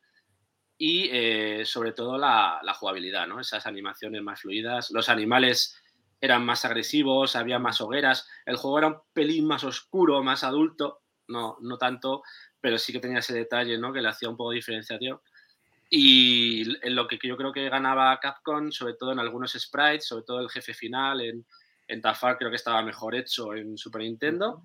Y eh, sobre todo la, la, jugabilidad, ¿no? Esas animaciones más fluidas. Los animales eran más agresivos, había más hogueras. El juego era un pelín más oscuro, más adulto. No, no tanto pero sí que tenía ese detalle, ¿no? Que le hacía un poco diferenciación. Y en lo que yo creo que ganaba Capcom, sobre todo en algunos sprites, sobre todo el jefe final, en, en Tafar creo que estaba mejor hecho en Super Nintendo.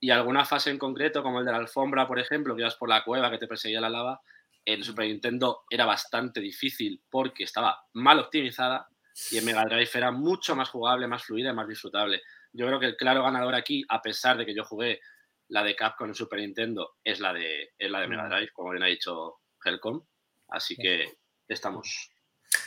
Y alguna fase en concreto, como el de la alfombra, por ejemplo, que ibas por la cueva que te perseguía la lava, en Super Nintendo era bastante difícil porque estaba mal optimizada y en Mega Drive era mucho más jugable, más fluida y más disfrutable. Yo creo que el claro ganador aquí, a pesar de que yo jugué la de Capcom en Super Nintendo es la de, es la de Mega mm. Drive, como bien ha dicho Helcom. Así que estamos.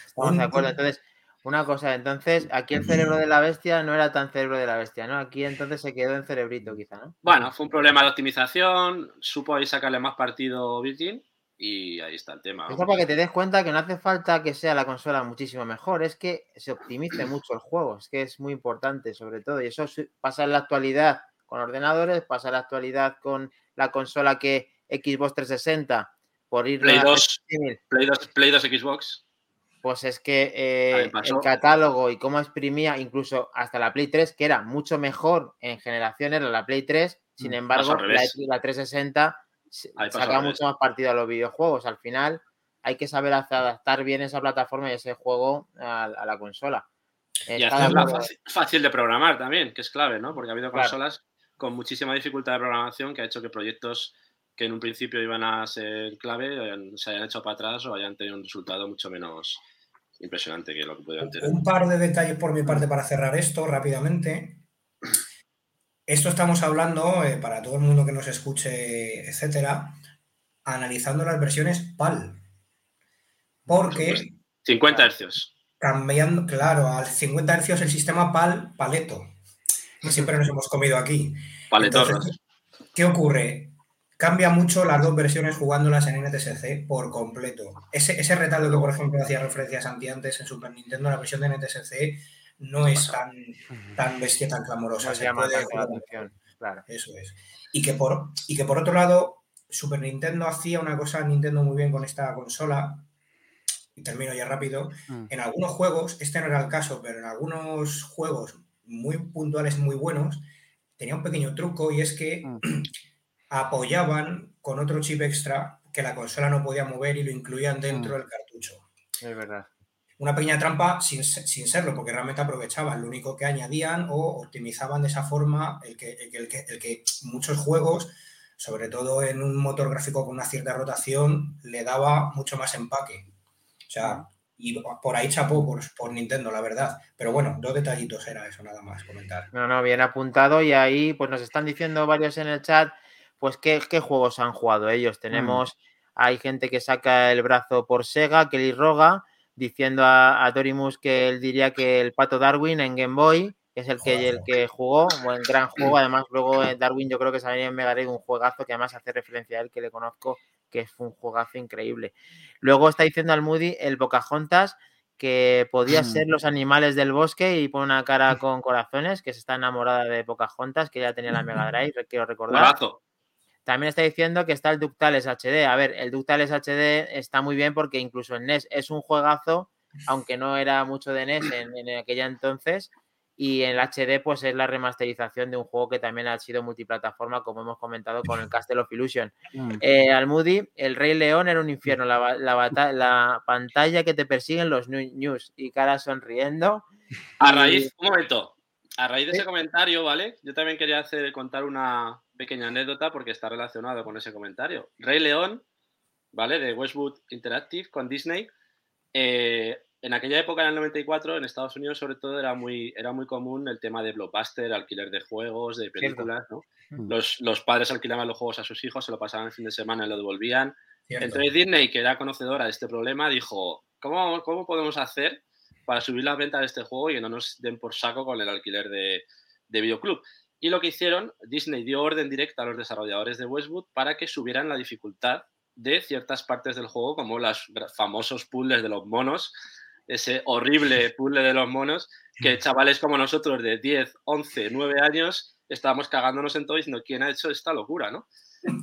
Estamos de acuerdo. Entonces, una cosa, entonces, aquí el cerebro de la bestia no era tan cerebro de la bestia, ¿no? Aquí entonces se quedó en cerebrito, quizá, ¿no? Bueno, fue un problema de optimización, supo ahí sacarle más partido Virgin y ahí está el tema. Esto para que te des cuenta que no hace falta que sea la consola muchísimo mejor, es que se optimice mucho el juego, es que es muy importante sobre todo, y eso pasa en la actualidad con ordenadores, pasa la actualidad con la consola que Xbox 360 por ir Play 2, Play 2, Play 2 Xbox. Pues es que eh, el catálogo y cómo exprimía incluso hasta la Play 3, que era mucho mejor en generaciones la Play 3, sin mm, embargo, la, la, 360 saca mucho más partido a los videojuegos. Al final hay que saber adaptar bien esa plataforma y ese juego a, a la consola. Y hacerla fácil, fácil, de programar también, que es clave, ¿no? Porque ha habido consolas con muchísima dificultad de programación que ha hecho que proyectos que en un principio iban a ser clave se hayan hecho para atrás o hayan tenido un resultado mucho menos impresionante que lo que pudieran tener. Un par de detalles por mi parte para cerrar esto rápidamente. Esto estamos hablando, eh, para todo el mundo que nos escuche, etcétera, analizando las versiones PAL. Porque. 50 hercios. Cambiando, claro, al 50 hercios el sistema PAL, paleto que siempre nos hemos comido aquí. Entonces, ¿Qué ocurre? Cambia mucho las dos versiones jugándolas en NTSC por completo. Ese, ese retardo que, por ejemplo, hacía referencia a Santi antes en Super Nintendo, la versión de NTSC no es tan, tan bestia, tan clamorosa. Se puede claro. Eso es. Y que, por, y que por otro lado, Super Nintendo hacía una cosa Nintendo muy bien con esta consola, y termino ya rápido. Mm. En algunos juegos, este no era el caso, pero en algunos juegos muy puntuales, muy buenos, tenía un pequeño truco y es que mm. apoyaban con otro chip extra que la consola no podía mover y lo incluían dentro mm. del cartucho. Es verdad. Una pequeña trampa sin, serlo, porque realmente aprovechaban lo único que añadían o optimizaban de esa forma el que, el que, el que muchos juegos, sobre todo en un motor gráfico con una cierta rotación, le daba mucho más empaque. O sea, y por ahí chapó por, Nintendo, la verdad. Pero bueno, dos detallitos era eso, nada más comentar. No, no, bien apuntado y ahí pues nos están diciendo varios en el chat, pues qué, qué juegos han jugado ellos. Mm. Tenemos, hay gente que saca el brazo por Sega, Kelly Roga, diciendo a, a, Dorimus que él diría que el Pato Darwin en Game Boy, que es el que, el que jugó, un buen gran juego. Además, luego Darwin yo creo que salió en Mega Drive un juegazo que además hace referencia a él, que le conozco que fue un juegazo increíble. Luego está diciendo al Moody el Pocahontas que podía ser los animales del bosque y pone una cara con corazones, que se está enamorada de Pocahontas, que ya tenía la Mega Drive, quiero recordar. También está diciendo que está el Ductales HD. A ver, el Ductales HD está muy bien porque incluso en NES es un juegazo, aunque no era mucho de NES en, en aquella entonces, y en el HD pues es la remasterización de un juego que también ha sido multiplataforma, como hemos comentado con el Castle of Illusion. Mm. Eh, al Moody, el Rey León era un infierno, la, la, pantalla que te persiguen los news y cara sonriendo. A raíz, un momento, a raíz de ese comentario, ¿vale? Yo también quería hacer, contar una pequeña anécdota porque está relacionado con ese comentario. Rey León, ¿vale? De Westwood Interactive con Disney. Eh, en aquella época, en el 94, en Estados Unidos sobre todo era muy, era muy común el tema de blockbuster, alquiler de juegos, de películas, ¿no? Mm. Los, los, padres alquilaban los juegos a sus hijos, se lo pasaban el fin de semana y lo devolvían. Entonces Disney, que era conocedora de este problema, dijo, ¿cómo, cómo podemos hacer para subir la venta de este juego y que no nos den por saco con el alquiler de, de videoclub? Y lo que hicieron, Disney dio orden directa a los desarrolladores de Westwood para que subieran la dificultad de ciertas partes del juego, como los famosos puzzles de los monos, ese horrible puzzle de los monos, que chavales como nosotros de 10, 11, 9 años estábamos cagándonos en todo diciendo quién ha hecho esta locura, ¿no?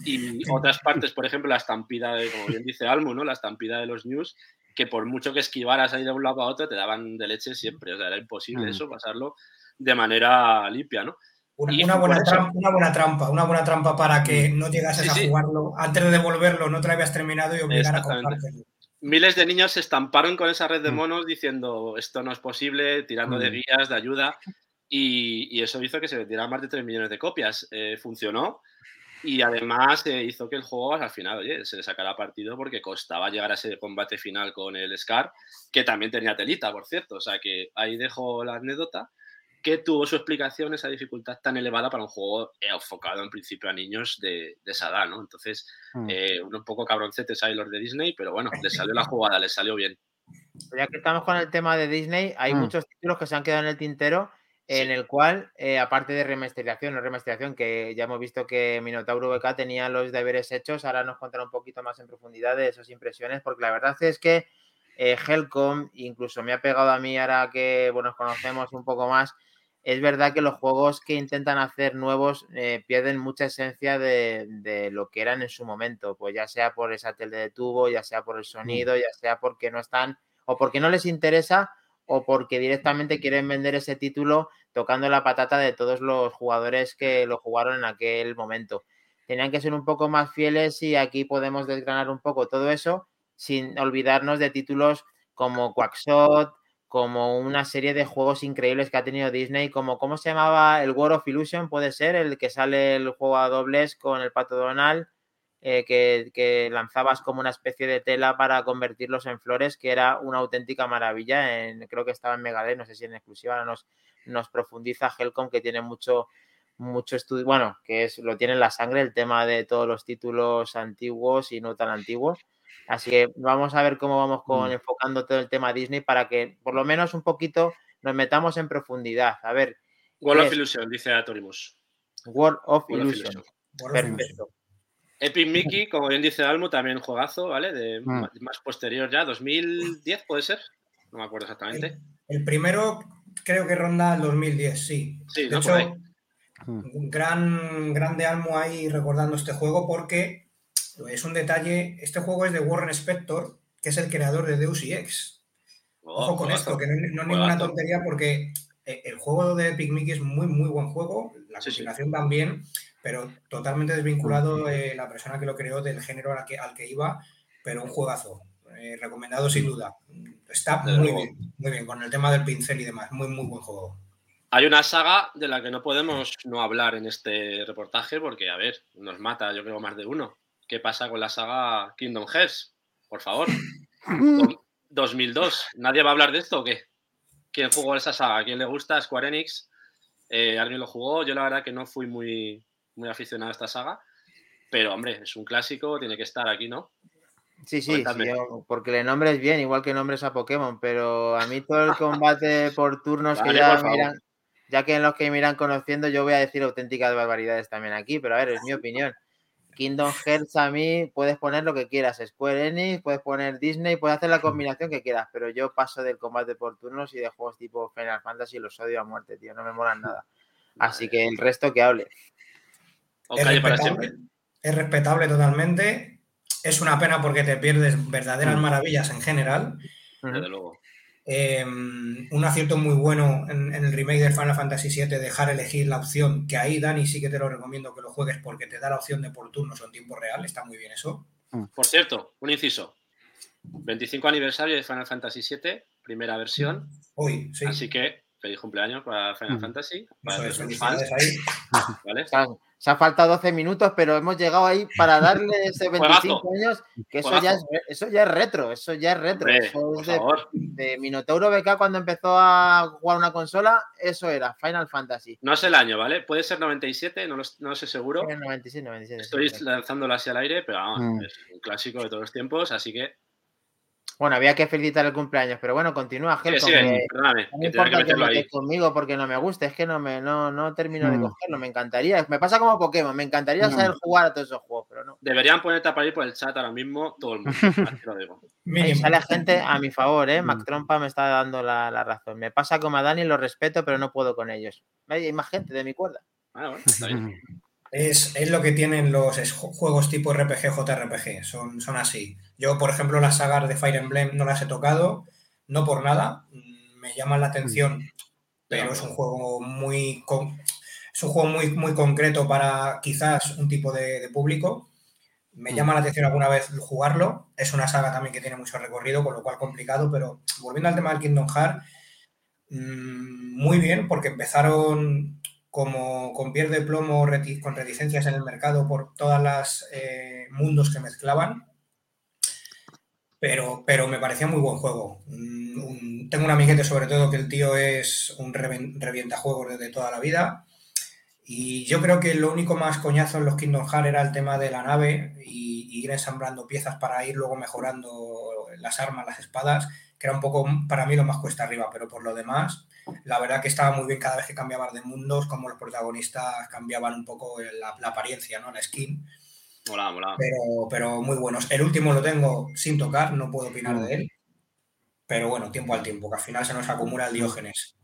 Y otras partes, por ejemplo, la estampida, de, como bien dice Almu, ¿no? La estampida de los news, que por mucho que esquivaras ahí de un lado a otro, te daban de leche siempre. O sea, era imposible mm. eso, pasarlo de manera limpia, ¿no? Una, buena trampa, una, buena trampa, una buena trampa para que mm. no llegases a jugarlo. Antes de devolverlo, no te lo habías terminado y obligar a comprártelo. Miles de niños se estamparon con esa red de mm. monos diciendo esto no es posible, tirando de guías, de ayuda. Y, eso hizo que se vendieran más de 3 millones de copias. Eh, funcionó y además eh, hizo que el juego al final oye, se le sacara partido porque costaba llegar a ese combate final con el Scar, que también tenía telita, por cierto. O sea que ahí dejo la anécdota que tuvo su explicación esa dificultad tan elevada para un juego enfocado en principio a niños de, esa edad, ¿no? Entonces, mm. eh, un poco cabroncetes ahí los de Disney, pero bueno, les salió la jugada, les salió bien. Ya que estamos con el tema de Disney, hay mm. muchos títulos que se han quedado en el tintero en el cual, eh, aparte de remasterización o remasterización, que ya hemos visto que Minotauro VK tenía los deberes hechos, ahora nos contará un poquito más en profundidad de esas impresiones, porque la verdad es que eh, Helcom, incluso me ha pegado a mí ahora que bueno, nos conocemos un poco más, es verdad que los juegos que intentan hacer nuevos eh, pierden mucha esencia de, lo que eran en su momento, pues ya sea por esa tele de tubo, ya sea por el mm. sonido, ya sea porque no están o porque no les interesa o porque directamente quieren vender ese título tocando la patata de todos los jugadores que lo jugaron en aquel momento. Tenían que ser un poco más fieles y aquí podemos desgranar un poco todo eso sin olvidarnos de títulos como Quackshot, como una serie de juegos increíbles que ha tenido Disney, como ¿cómo se llamaba? El World of Illusion, puede ser, el que sale el juego a dobles con el Pato Donald, eh, que, lanzabas como una especie de tela para convertirlos en flores, que era una auténtica maravilla. En, creo que estaba en Megadeth, no sé si en exclusiva nos, nos profundiza Helcom, que tiene mucho, mucho estudio, bueno, que es, lo tiene en la sangre el tema de todos los títulos antiguos y no tan antiguos. Así que vamos a ver cómo vamos con mm. enfocando todo el tema Disney para que por lo menos un poquito nos metamos en profundidad. A ver. World of Illusion, dice Atorimus. World of Illusion. Perfecto. Epic Mickey, como bien dice Almo, también juegazo, ¿vale? De mm. más posterior ya, 2010 puede ser, no me acuerdo exactamente. El, primero creo que ronda el 2010, sí. Sí, de hecho, un gran grande Almo ahí recordando este juego porque es un detalle, este juego es de Warren Spector, que es el creador de Deus Ex. Oh, Ojo con esto, que no, es ninguna tontería porque eh, el juego de Epic Mickey es muy, muy buen juego, la combinación también pero totalmente desvinculado eh, la persona que lo creó del género al que, al que iba, pero un juegazo, eh, recomendado sin duda. Está muy bien, muy bien, con el tema del pincel y demás, muy, muy buen juego. Hay una saga de la que no podemos no hablar en este reportaje porque, a ver, nos mata, yo creo, más de uno. ¿Qué pasa con la saga Kingdom Hearts? Por favor. 2002. ¿Nadie va a hablar de esto o qué? ¿Quién jugó esa saga? ¿Quién le gusta? Square Enix. Eh, ¿Alguien lo jugó? Yo la verdad que no fui muy, muy aficionado a esta saga, pero hombre, es un clásico, tiene que estar aquí, ¿no? Sí, sí, porque le nombres bien, igual que nombres a Pokémon, pero a mí todo el combate por turnos que ya miran, ya que en los que miran conociendo, yo voy a decir auténticas barbaridades también aquí, pero a ver, es mi opinión. Kingdom Hearts a mí puedes poner lo que quieras, Square Enix, puedes poner Disney, puedes hacer la combinación que quieras, pero yo paso del combate por turnos y de juegos tipo Final Fantasy los odio a muerte, tío, no me molan nada. Así que el resto que hable es, respetable, totalmente. Es una pena porque te pierdes verdaderas maravillas en general. Desde luego. Em, un acierto muy bueno en, el remake de Final Fantasy VII, dejar elegir la opción, que ahí, Dani, sí que te lo recomiendo que lo juegues porque te da la opción de por turnos o en tiempo real, está muy bien eso. Mm. Por cierto, un inciso. 25 aniversario de Final Fantasy VII, primera versión. Hoy, sí. Así que feliz cumpleaños para Final mm. Fantasy. Para Se ha faltado 12 minutos, pero hemos llegado ahí para darle ese 25 años, que eso ya, es, eso ya es retro, eso ya es retro. de, Minotauro BK cuando empezó a jugar una consola, eso era Final Fantasy. No es el año, ¿vale? Puede ser 97, no lo, no sé seguro. 97, 97. Estoy lanzándolo así al aire, pero vamos, mm. es un clásico de todos los tiempos, así que bueno, había que felicitar el cumpleaños, pero bueno, continúa, Gel. Sí, sí, perdóname, no importa que, que conmigo porque no me gusta, es que no me no, no termino de mm. cogerlo, me encantaría. Me pasa como Pokémon, me encantaría saber jugar a todos esos juegos, pero no. deberían ponerte a parir por el chat ahora mismo todo el mundo. lo digo. Ahí sale gente a mi favor, ¿eh? Mac Trompa me está dando la, razón. Me pasa como a Dani, lo respeto, pero no puedo con ellos. Hay más gente de mi cuerda. Ah, bueno, está bien. Es, lo que tienen los juegos tipo RPG, JRPG, son, son así. Yo, por ejemplo, las sagas de Fire Emblem no las he tocado, no por nada, mm, me llaman la atención, mm. pero es un juego muy es un juego muy, muy concreto para quizás un tipo de, público. Me llama la atención alguna vez jugarlo. Es una saga también que tiene mucho recorrido, con lo cual complicado, pero volviendo al tema del Kingdom Hearts, mm, muy bien, porque empezaron como con piel de plomo, con reticencias en el mercado por todos los eh, mundos que mezclaban. Pero, pero me parecía muy buen juego. Mm, tengo un amiguete sobre todo que el tío es un revienta juegos desde toda la vida. Y yo creo que lo único más coñazo en los Kingdom Hearts era el tema de la nave y ir ensamblando piezas para ir luego mejorando las armas, las espadas, que era un poco para mí lo más cuesta arriba, pero por lo demás, la verdad que estaba muy bien cada vez que cambiabas de mundos, como los protagonistas cambiaban un poco la, apariencia, ¿no? La skin. Mola, mola. Pero, pero muy buenos. El último lo tengo sin tocar, no puedo opinar de él. Pero bueno, tiempo al tiempo, que al final se nos acumula el Diógenes.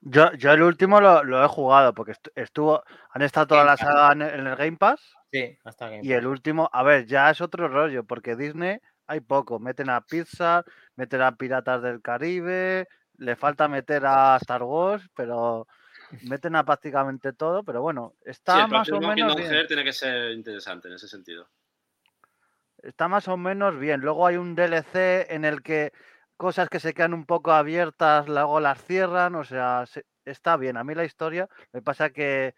Yo, yo el último lo, he jugado porque estuvo, han estado todas las sagas en, el Game Pass. Sí, hasta Game Y el último, a ver, ya es otro rollo, porque Disney hay poco. Meten a Pizza, meten a Piratas del Caribe, le falta meter a Star Wars, pero meten a prácticamente todo. Pero bueno, está más o menos. Bien. tiene que ser interesante en ese sentido. Está más o menos bien. Luego hay un DLC en el que cosas que se quedan un poco abiertas, luego las cierran, o sea, está bien. A mí la historia me pasa que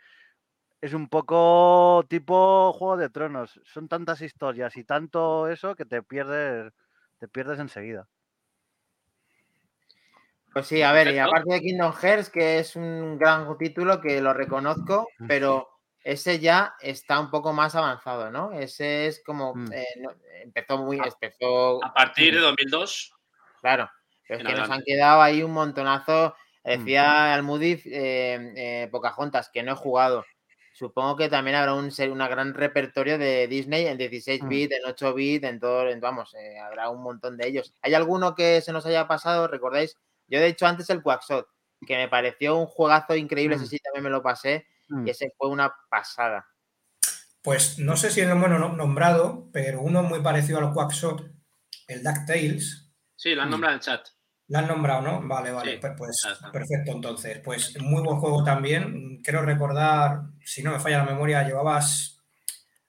es un poco tipo Juego de Tronos. Son tantas historias y tanto eso que te pierdes, te pierdes enseguida. Pues sí, a ver, y aparte de Kingdom Hearts, que es un gran título que lo reconozco, pero ese ya está un poco más avanzado, ¿no? Ese es como mm. eh, empezó muy empezó a partir de 2002. Claro, pero es que nos han quedado ahí un montonazo. Mm. Decía Almudiz, eh, eh, Pocahontas, que no he jugado. Supongo que también habrá un una gran repertorio de Disney en 16 mm. bits, en 8 bits, en todo, en, vamos, eh, habrá un montón de ellos. ¿Hay alguno que se nos haya pasado? ¿Recordáis? Yo he dicho antes el Quackshot, que me pareció un juegazo increíble, ese mm. sí también me lo pasé, y mm. ese fue una pasada. Pues no sé si es bueno nombrado, pero uno muy parecido al Quackshot, el DuckTales. Sí, lo han nombrado en el chat. La han nombrado, ¿no? Vale, vale. pues, pues perfecto, entonces. Pues muy buen juego también. Quiero recordar, si no me falla la memoria, llevabas.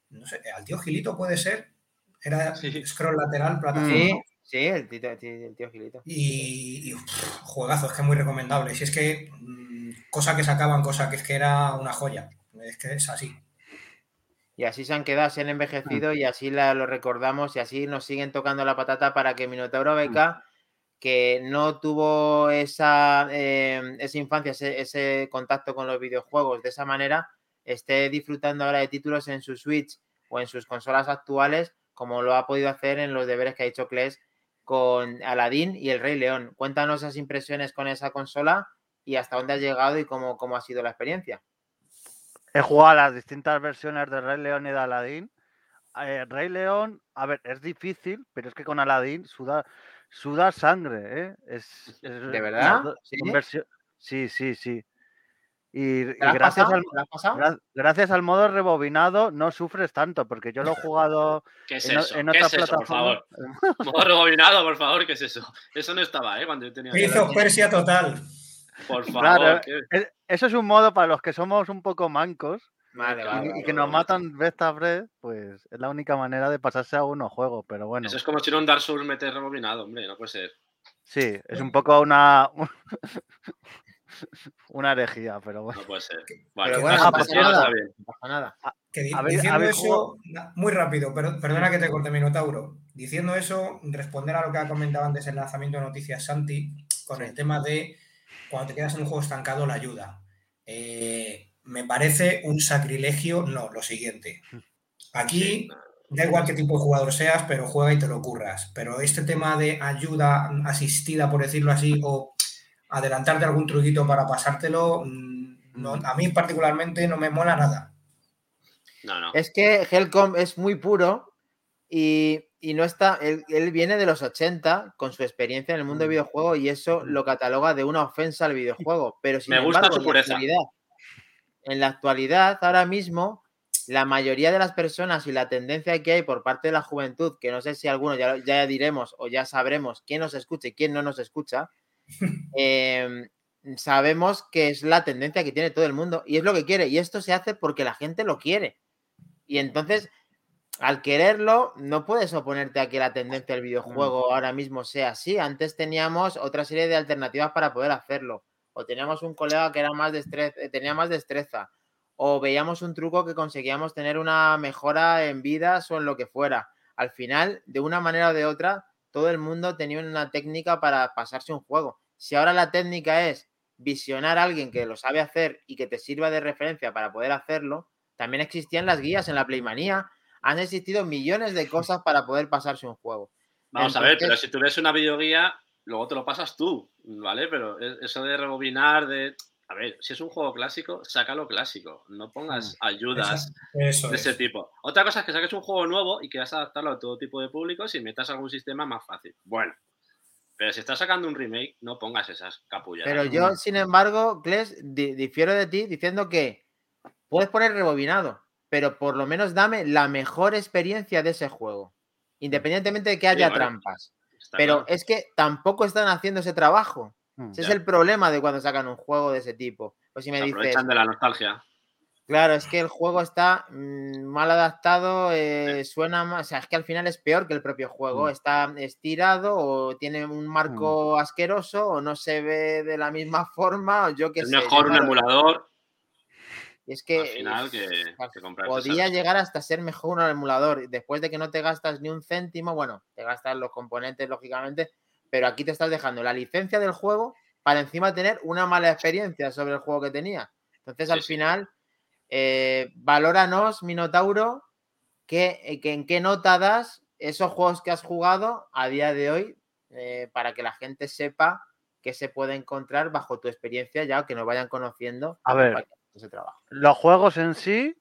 No sé, al tío Gilito puede ser. Era scroll lateral, plataforma. Sí, sí, el tío, Gilito. Y, juegazo, es que es muy recomendable. Si es que mm, cosa que sacaban, cosa que es que era una joya. Es que es así. Y así se han quedado, se han envejecido y así lo recordamos y así nos siguen tocando la patata para que Minotauro Beca que no tuvo esa, em, esa infancia, ese, contacto con los videojuegos de esa manera, esté disfrutando ahora de títulos en su Switch o en sus consolas actuales, como lo ha podido hacer en los deberes que ha hecho Kles con Aladdin y el Rey León. Cuéntanos esas impresiones con esa consola y hasta dónde has llegado y cómo, cómo ha sido la experiencia. He jugado las distintas versiones de Rey León y de Aladdin. Eh, Rey León, a ver, es difícil, pero es que con Aladdin suda, suda sangre, ¿eh? Es, ¿De verdad? ¿Sí? sí, sí, Y, gracias, al, gracias al modo rebobinado no sufres tanto, porque yo lo he jugado en, otra plataforma. por favor? modo rebobinado, por favor, ¿qué es eso? Eso no estaba, ¿eh? Cuando yo tenía. Hizo Persia total. Por favor. E, eso es un modo para los que somos un poco mancos y, que nos matan vez vez, pues es la única manera de pasarse a unos juegos, pero bueno. Eso es como si no un Dark Souls meter rebobinado, hombre, no puede ser. Sí, es un poco una. una herejía, pero bueno. No puede ser. Vale, bueno, no pasa nada. No pasa nada. diciendo eso, muy rápido, perdona que te corte Minotauro. Diciendo eso, responder a lo que ha comentado antes el lanzamiento de noticias Santi, con el tema de cuando te quedas en un juego estancado, la ayuda. Eh, me parece un sacrilegio, no, lo siguiente. Aquí da igual qué tipo de jugador seas, pero juega y te lo curras. Pero este tema de ayuda asistida, por decirlo así, o adelantarte algún truquito para pasártelo, mm, a mí particularmente no me mola nada. No, no. Es que Helcom es muy puro y, no está. Él, viene de los 80 con su experiencia en el mundo del Mm. videojuego y eso Mm. lo cataloga de una ofensa al videojuego. Pero sin Me gusta embargo, su en la pureza. En la actualidad, ahora mismo, la mayoría de las personas y la tendencia que hay por parte de la juventud, que no sé si algunos ya, ya diremos o ya sabremos quién nos escucha y quién no nos escucha, eh, sabemos que es la tendencia que tiene todo el mundo y es lo que quiere. Y esto se hace porque la gente lo quiere. Y entonces, al quererlo, no puedes oponerte a que la tendencia del videojuego ahora mismo sea así. Antes teníamos otra serie de alternativas para poder hacerlo. O teníamos un colega que era más destreza, tenía más destreza. O veíamos un truco que conseguíamos tener una mejora en vidas o en lo que fuera. Al final, de una manera o de otra, todo el mundo tenía una técnica para pasarse un juego. Si ahora la técnica es visionar a alguien que lo sabe hacer y que te sirva de referencia para poder hacerlo, también existían las guías en la Playmanía. Han existido millones de cosas para poder pasarse un juego. Vamos a ver, pero si tú ves una videoguía, luego te lo pasas tú, ¿vale? Pero e- eso de rebobinar, de. A ver, si es un juego clásico, sácalo clásico. No pongas ayudas Eso de es. ese tipo. Otra cosa es que saques un juego nuevo y quieras adaptarlo a todo tipo de públicos y metas algún sistema más fácil. Bueno. Pero si estás sacando un remake, no pongas esas capullas. Pero yo, sin embargo, Kles, di- difiero de ti diciendo que puedes poner rebobinado, pero por lo menos dame la mejor experiencia de ese juego, independientemente de que haya vale. trampas. Está Pero claro. es que tampoco están haciendo ese trabajo. Mm. Ese es el problema de cuando sacan un juego de ese tipo. Pues si me dices, aprovechan de la nostalgia. claro, es que el juego está mm, mal adaptado, eh, suena más, o sea, es que al final es peor que el propio juego. Mm. Está estirado o tiene un marco asqueroso o no se ve de la misma forma o yo qué Es sé. mejor un claro. emulador Y es que al final que, uf, que comprarte podía llegar hasta ser mejor un emulador. Después de que no te gastas ni un céntimo, bueno, te gastas los componentes, lógicamente, pero aquí te estás dejando la licencia del juego para encima tener una mala experiencia sobre el juego que tenía. Entonces, Sí, al sí. final, eh, valóranos, Minotauro, que, eh, que en qué nota das esos juegos que has jugado a día de hoy eh, para que la gente sepa que se puede encontrar bajo tu experiencia ya que nos vayan conociendo A ver. Ese trabajo. Los juegos en sí,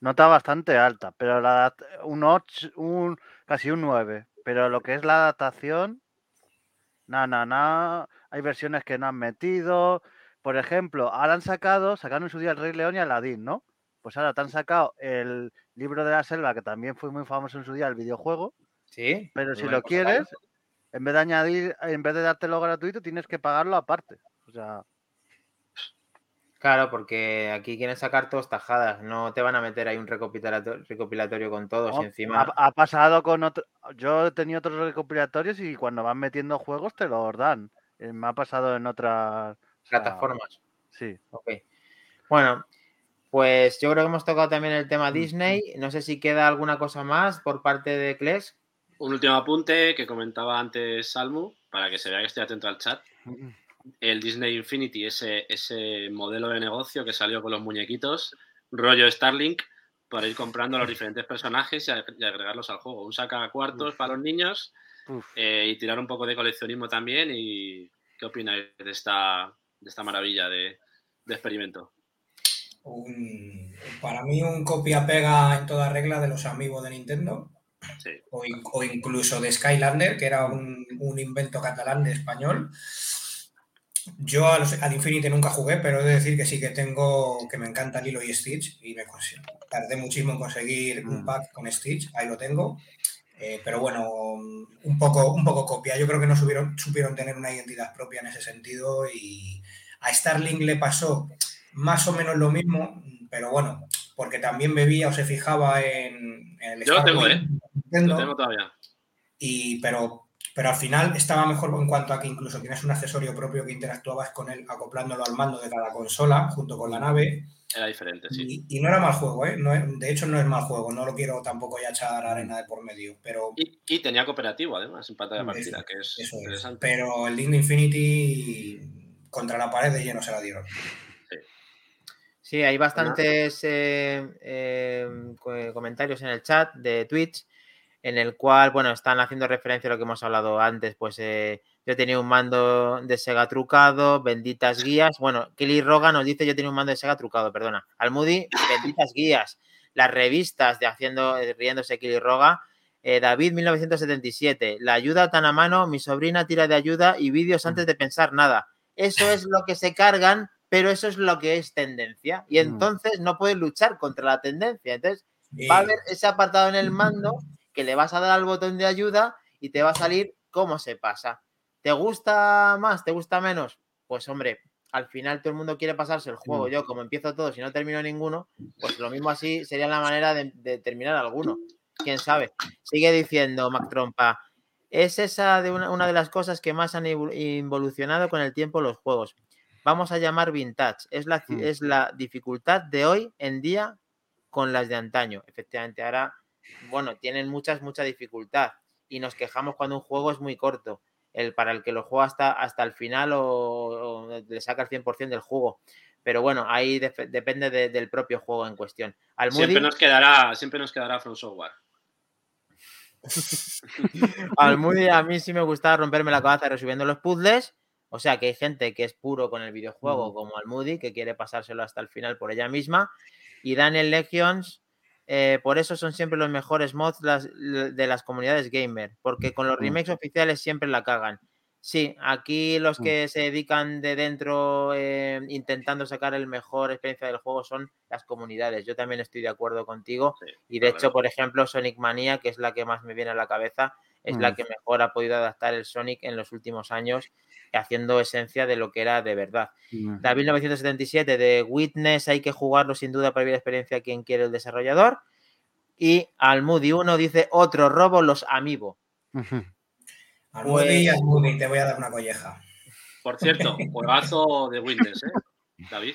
nota bastante alta, pero la, un 8, un, casi un 9. Pero lo que es la adaptación, na, na, na, hay versiones que no han metido. Por ejemplo, ahora han sacado, sacaron en su día el Rey León y Aladdin, ¿no? Pues ahora te han sacado el libro de la selva, que también fue muy famoso en su día, el videojuego. Sí, Pero si lo pues quieres, en vez de añadir, en vez de dártelo gratuito, tienes que pagarlo aparte. O sea, Claro, porque aquí quieren sacar todas tajadas, no te van a meter ahí un recopilatorio, recopilatorio con todos no, y encima. ha, ha pasado con otro. Yo he tenido otros recopilatorios y cuando van metiendo juegos te los dan. Eh, Me ha pasado en otras o sea, plataformas. Sí. Ok. Bueno, pues yo creo que hemos tocado también el tema Disney. No sé si queda alguna cosa más por parte de Kles. Un último apunte que comentaba antes Salmu, para que se vea que estoy atento al chat. El Disney Infinity, ese, ese modelo de negocio que salió con los muñequitos, rollo Starlink, para ir comprando los diferentes personajes y, ag- y agregarlos al juego. Un saca cuartos para los niños eh, y tirar un poco de coleccionismo también. ¿Y qué opináis de esta, de esta maravilla de, de experimento? Un- para mí un copia-pega en toda regla de los amigos de Nintendo Sí. o, in- o incluso de Skylander, que era un, un invento catalán de español. Yo a los- al Infinity nunca jugué, pero he de decir que sí que tengo, que me encanta Lilo y Stitch y me tardé muchísimo en conseguir un Mm. pack con Stitch, ahí lo tengo. Eh, pero bueno, un poco, un poco copia. Yo creo que no supieron, supieron tener una identidad propia en ese sentido y a Starlink le pasó más o menos lo mismo, pero bueno, porque también bebía o se fijaba en, en el Yo lo tengo, ¿eh? Nintendo, Lo tengo todavía. y, pero, pero al final estaba mejor en cuanto a que incluso tienes un accesorio propio que interactuabas con él acoplándolo al mando de cada consola junto con la nave. Era diferente, sí. Y, y no era mal juego, ¿eh? No es- de hecho, no es mal juego, no lo quiero tampoco ya echar arena de por medio, pero Y, y tenía cooperativo, además, en pantalla de partida, que es eso es. interesante. Pero el Disney Infinity contra la pared de lleno se la dieron. Sí, hay bastantes eh, eh, co- comentarios en el chat de Twitch en el cual, bueno, están haciendo referencia a lo que hemos hablado antes, pues eh, yo tenía un mando de Sega trucado, benditas guías. Bueno, Kelly Roga nos dice yo tenía un mando de Sega trucado, perdona. Almudi, benditas guías. las revistas de Haciendo, eh, riéndose Roga. Eh, David 1977, la ayuda tan a mano, mi sobrina tira de ayuda y vídeos antes de pensar nada. Eso es lo que se cargan, pero eso es lo que es tendencia. Y entonces no puedes luchar contra la tendencia. Entonces va a haber ese apartado en el mando que le vas a dar al botón de ayuda y te va a salir cómo se pasa. ¿Te gusta más? ¿Te gusta menos? Pues hombre, al final todo el mundo quiere pasarse el juego. Yo, como empiezo todo, si no termino ninguno, pues lo mismo así sería la manera de, terminar alguno. Quién sabe. Sigue diciendo Mac Trompa. Es esa de una, de las cosas que más han evolucionado con el tiempo los juegos. Vamos a llamar vintage. Es la, mm. es la dificultad de hoy en día con las de antaño. Efectivamente, ahora, bueno, tienen muchas, mucha dificultad. Y nos quejamos cuando un juego es muy corto el, para el que lo juega hasta, hasta el final o, le saca el 100% del juego. Pero bueno, ahí depende del propio juego en cuestión. siempre, nos quedará, siempre nos quedará From Software. Al Moody a mí sí me gusta romperme la cabeza resubiendo los puzzles. O sea que hay gente que es puro con el videojuego, como al Moody, que quiere pasárselo hasta el final por ella misma. Y Daniel Legions, eh, por eso son siempre los mejores mods de las comunidades gamer, porque con los remakes oficiales siempre la cagan. Sí, aquí los que se dedican de dentro eh, intentando sacar el mejor experiencia del juego son las comunidades. Yo también estoy de acuerdo contigo. y de hecho, por ejemplo, Sonic Mania, que es la que más me viene a la cabeza, es la que mejor ha podido adaptar el Sonic en los últimos años, haciendo esencia de lo que era de verdad. David 1977 de Witness, hay que jugarlo sin duda para vivir la experiencia quien quiere el desarrollador. Y Almudi 1 dice otro robo, los Amiibo. Almudi Almudi, te voy a dar una colleja. Por cierto, juegazo de Witness, ¿eh? David.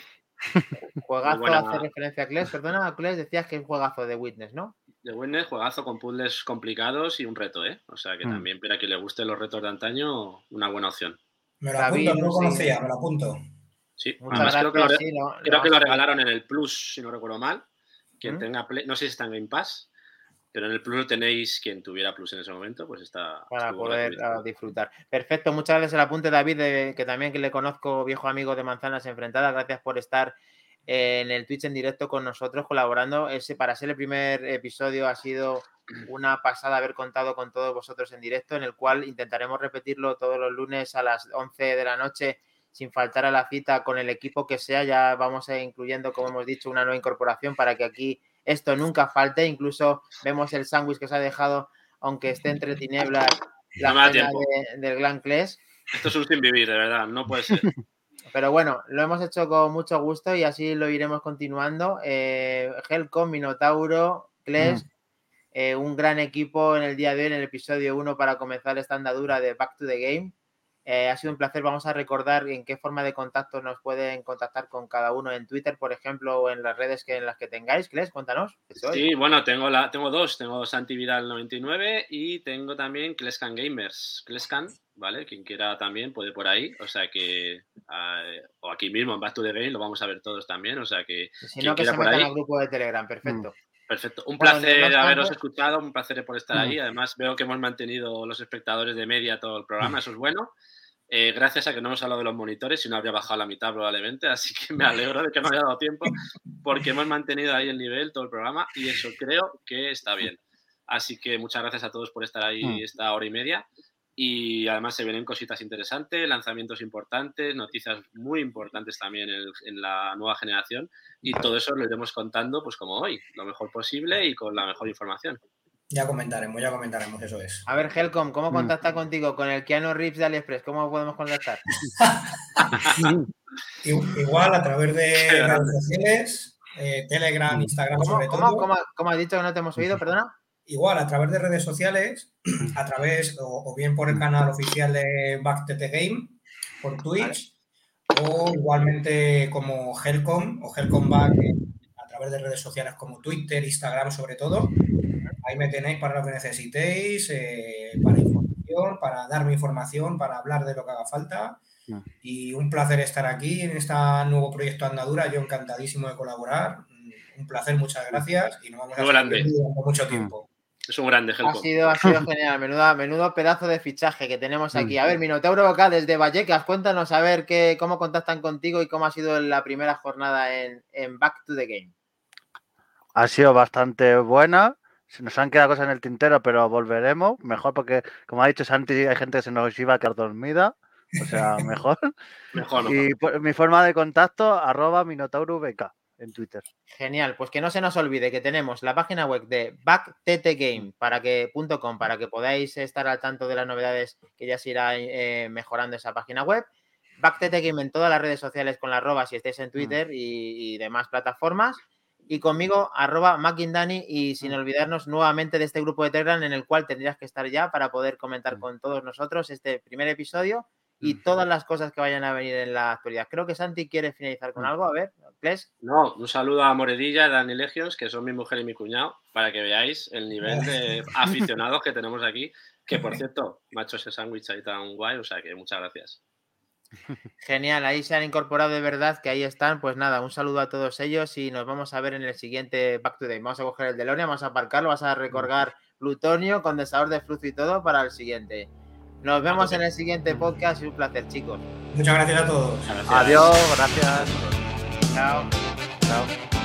Juegazo hace referencia a Kles, perdona, Kles, decías que es juegazo de Witness, ¿no? De Witness, juegazo con puzzles complicados y un reto, ¿eh? O sea que mm. también para que le gusten los retos de antaño, una buena opción. Me lo apunto, no lo conocía, me lo apunto. Sí, además creo, que, lo, creo que lo regalaron en el Plus, si no recuerdo mal. Quien ¿Mm? tenga no sé si está en Game Pass, pero en el Plus lo tenéis, quien tuviera Plus en ese momento, pues está. Para poder ah, disfrutar. Perfecto, muchas gracias el apunte, David, que también que le conozco, viejo amigo de Manzanas Enfrentadas. Gracias por estar en el Twitch en directo con nosotros colaborando. Ese para ser el primer episodio ha sido una pasada haber contado con todos vosotros en directo, en el cual intentaremos repetirlo todos los lunes a las 11 de la noche sin faltar a la cita con el equipo que sea. Ya vamos incluyendo, como hemos dicho, una nueva incorporación para que aquí esto nunca falte. Incluso vemos el sándwich que se ha dejado, aunque esté entre tinieblas, la del Gran Cles. Esto es un sin vivir, de verdad, no puede ser. Pero bueno, lo hemos hecho con mucho gusto y así lo iremos continuando. Eh, Helcom, Minotauro, Kles, mm. eh, un gran equipo en el día de hoy, en el episodio 1, para comenzar esta andadura de Back to the Game. Eh, ha sido un placer. Vamos a recordar en qué forma de contacto nos pueden contactar con cada uno en Twitter, por ejemplo, o en las redes que en las que tengáis. Kles, cuéntanos. Sí, bueno, tengo, la, tengo dos. Tengo Santi Vidal 99 y tengo también Klescan Gamers. Klescan, ¿vale? Quien quiera también puede por ahí. O sea que, ah, o aquí mismo en Back to the Game lo vamos a ver todos también. O sea que. Si no, que se metan al grupo de Telegram, perfecto. Mm. Perfecto. Un placer haberos escuchado, un placer por estar ahí. Mm. Además, veo que hemos mantenido los espectadores de media todo el programa, eso es bueno. Eh, gracias a que no hemos hablado de los monitores, si no habría bajado la mitad probablemente, así que me alegro de que no haya dado tiempo, porque hemos mantenido ahí el nivel todo el programa y eso creo que está bien. Así que muchas gracias a todos por estar ahí mm. esta hora y media. Y además se vienen cositas interesantes, lanzamientos importantes, noticias muy importantes también en, la nueva generación. Y todo eso lo iremos contando, pues como hoy, lo mejor posible y con la mejor información. Ya comentaremos, ya comentaremos, eso es. A ver, Helcom, ¿cómo mm. contacta contigo con el Keanu Reeves de AliExpress? ¿Cómo podemos contactar? Igual a través de redes sociales, eh, Telegram, Instagram, sobre todo. ¿cómo, ¿cómo, has dicho que no te hemos oído, perdona? Igual, a través de redes sociales, a través o, bien por el canal oficial de Back to the Game, por Twitch, o igualmente como Helcom o Helcom Back a través de redes sociales como Twitter, Instagram sobre todo. Ahí me tenéis para lo que necesitéis, eh, para información, para darme información, para hablar de lo que haga falta. Y un placer estar aquí en este nuevo proyecto Andadura. Yo encantadísimo de colaborar. Un placer, muchas gracias. Y nos vamos a ver mucho tiempo. Es un grande, Ha sido, ha sido genial, menudo, menudo pedazo de fichaje que tenemos aquí. A ver, Minotauro acá desde Vallecas, cuéntanos a ver qué, cómo contactan contigo y cómo ha sido la primera jornada en, Back to the Game. ha sido bastante buena. Se nos han quedado cosas en el tintero, pero volveremos. Mejor porque, como ha dicho Santi, hay gente que se nos iba a quedar dormida. O sea, mejor. mejor, Y pues, mi forma de contacto, arroba minotaurubk en Twitter. Genial, pues que no se nos olvide que tenemos la página web de backttegame para que, para que podáis estar al tanto de las novedades que ya se irá eh, mejorando esa página web. Backttegame en todas las redes sociales con la arroba si estáis en mm. Twitter y, y demás plataformas y conmigo arroba Macindani y sin olvidarnos nuevamente de este grupo de Telegram en el cual tendrías que estar ya para poder comentar mm. con todos nosotros este primer episodio y todas las cosas que vayan a venir en la actualidad. Creo que Santi quiere finalizar con algo. A ver, ¿please? No, un saludo a Moredilla Dani Legions, que son mi mujer y mi cuñado, para que veáis el nivel de aficionados que tenemos aquí. Que por cierto, macho ese sándwich ahí tan guay, o sea que muchas gracias. Genial, ahí se han incorporado de verdad, que ahí están. Pues nada, un saludo a todos ellos y nos vamos a ver en el siguiente Back to Day. Vamos a coger el DeLorean, vamos a aparcarlo, vas a recorgar plutonio, condensador de flujo y todo para el siguiente. Nos vemos en el siguiente podcast y un placer, chicos. Muchas gracias a todos. Adiós, gracias. Chao. Chao.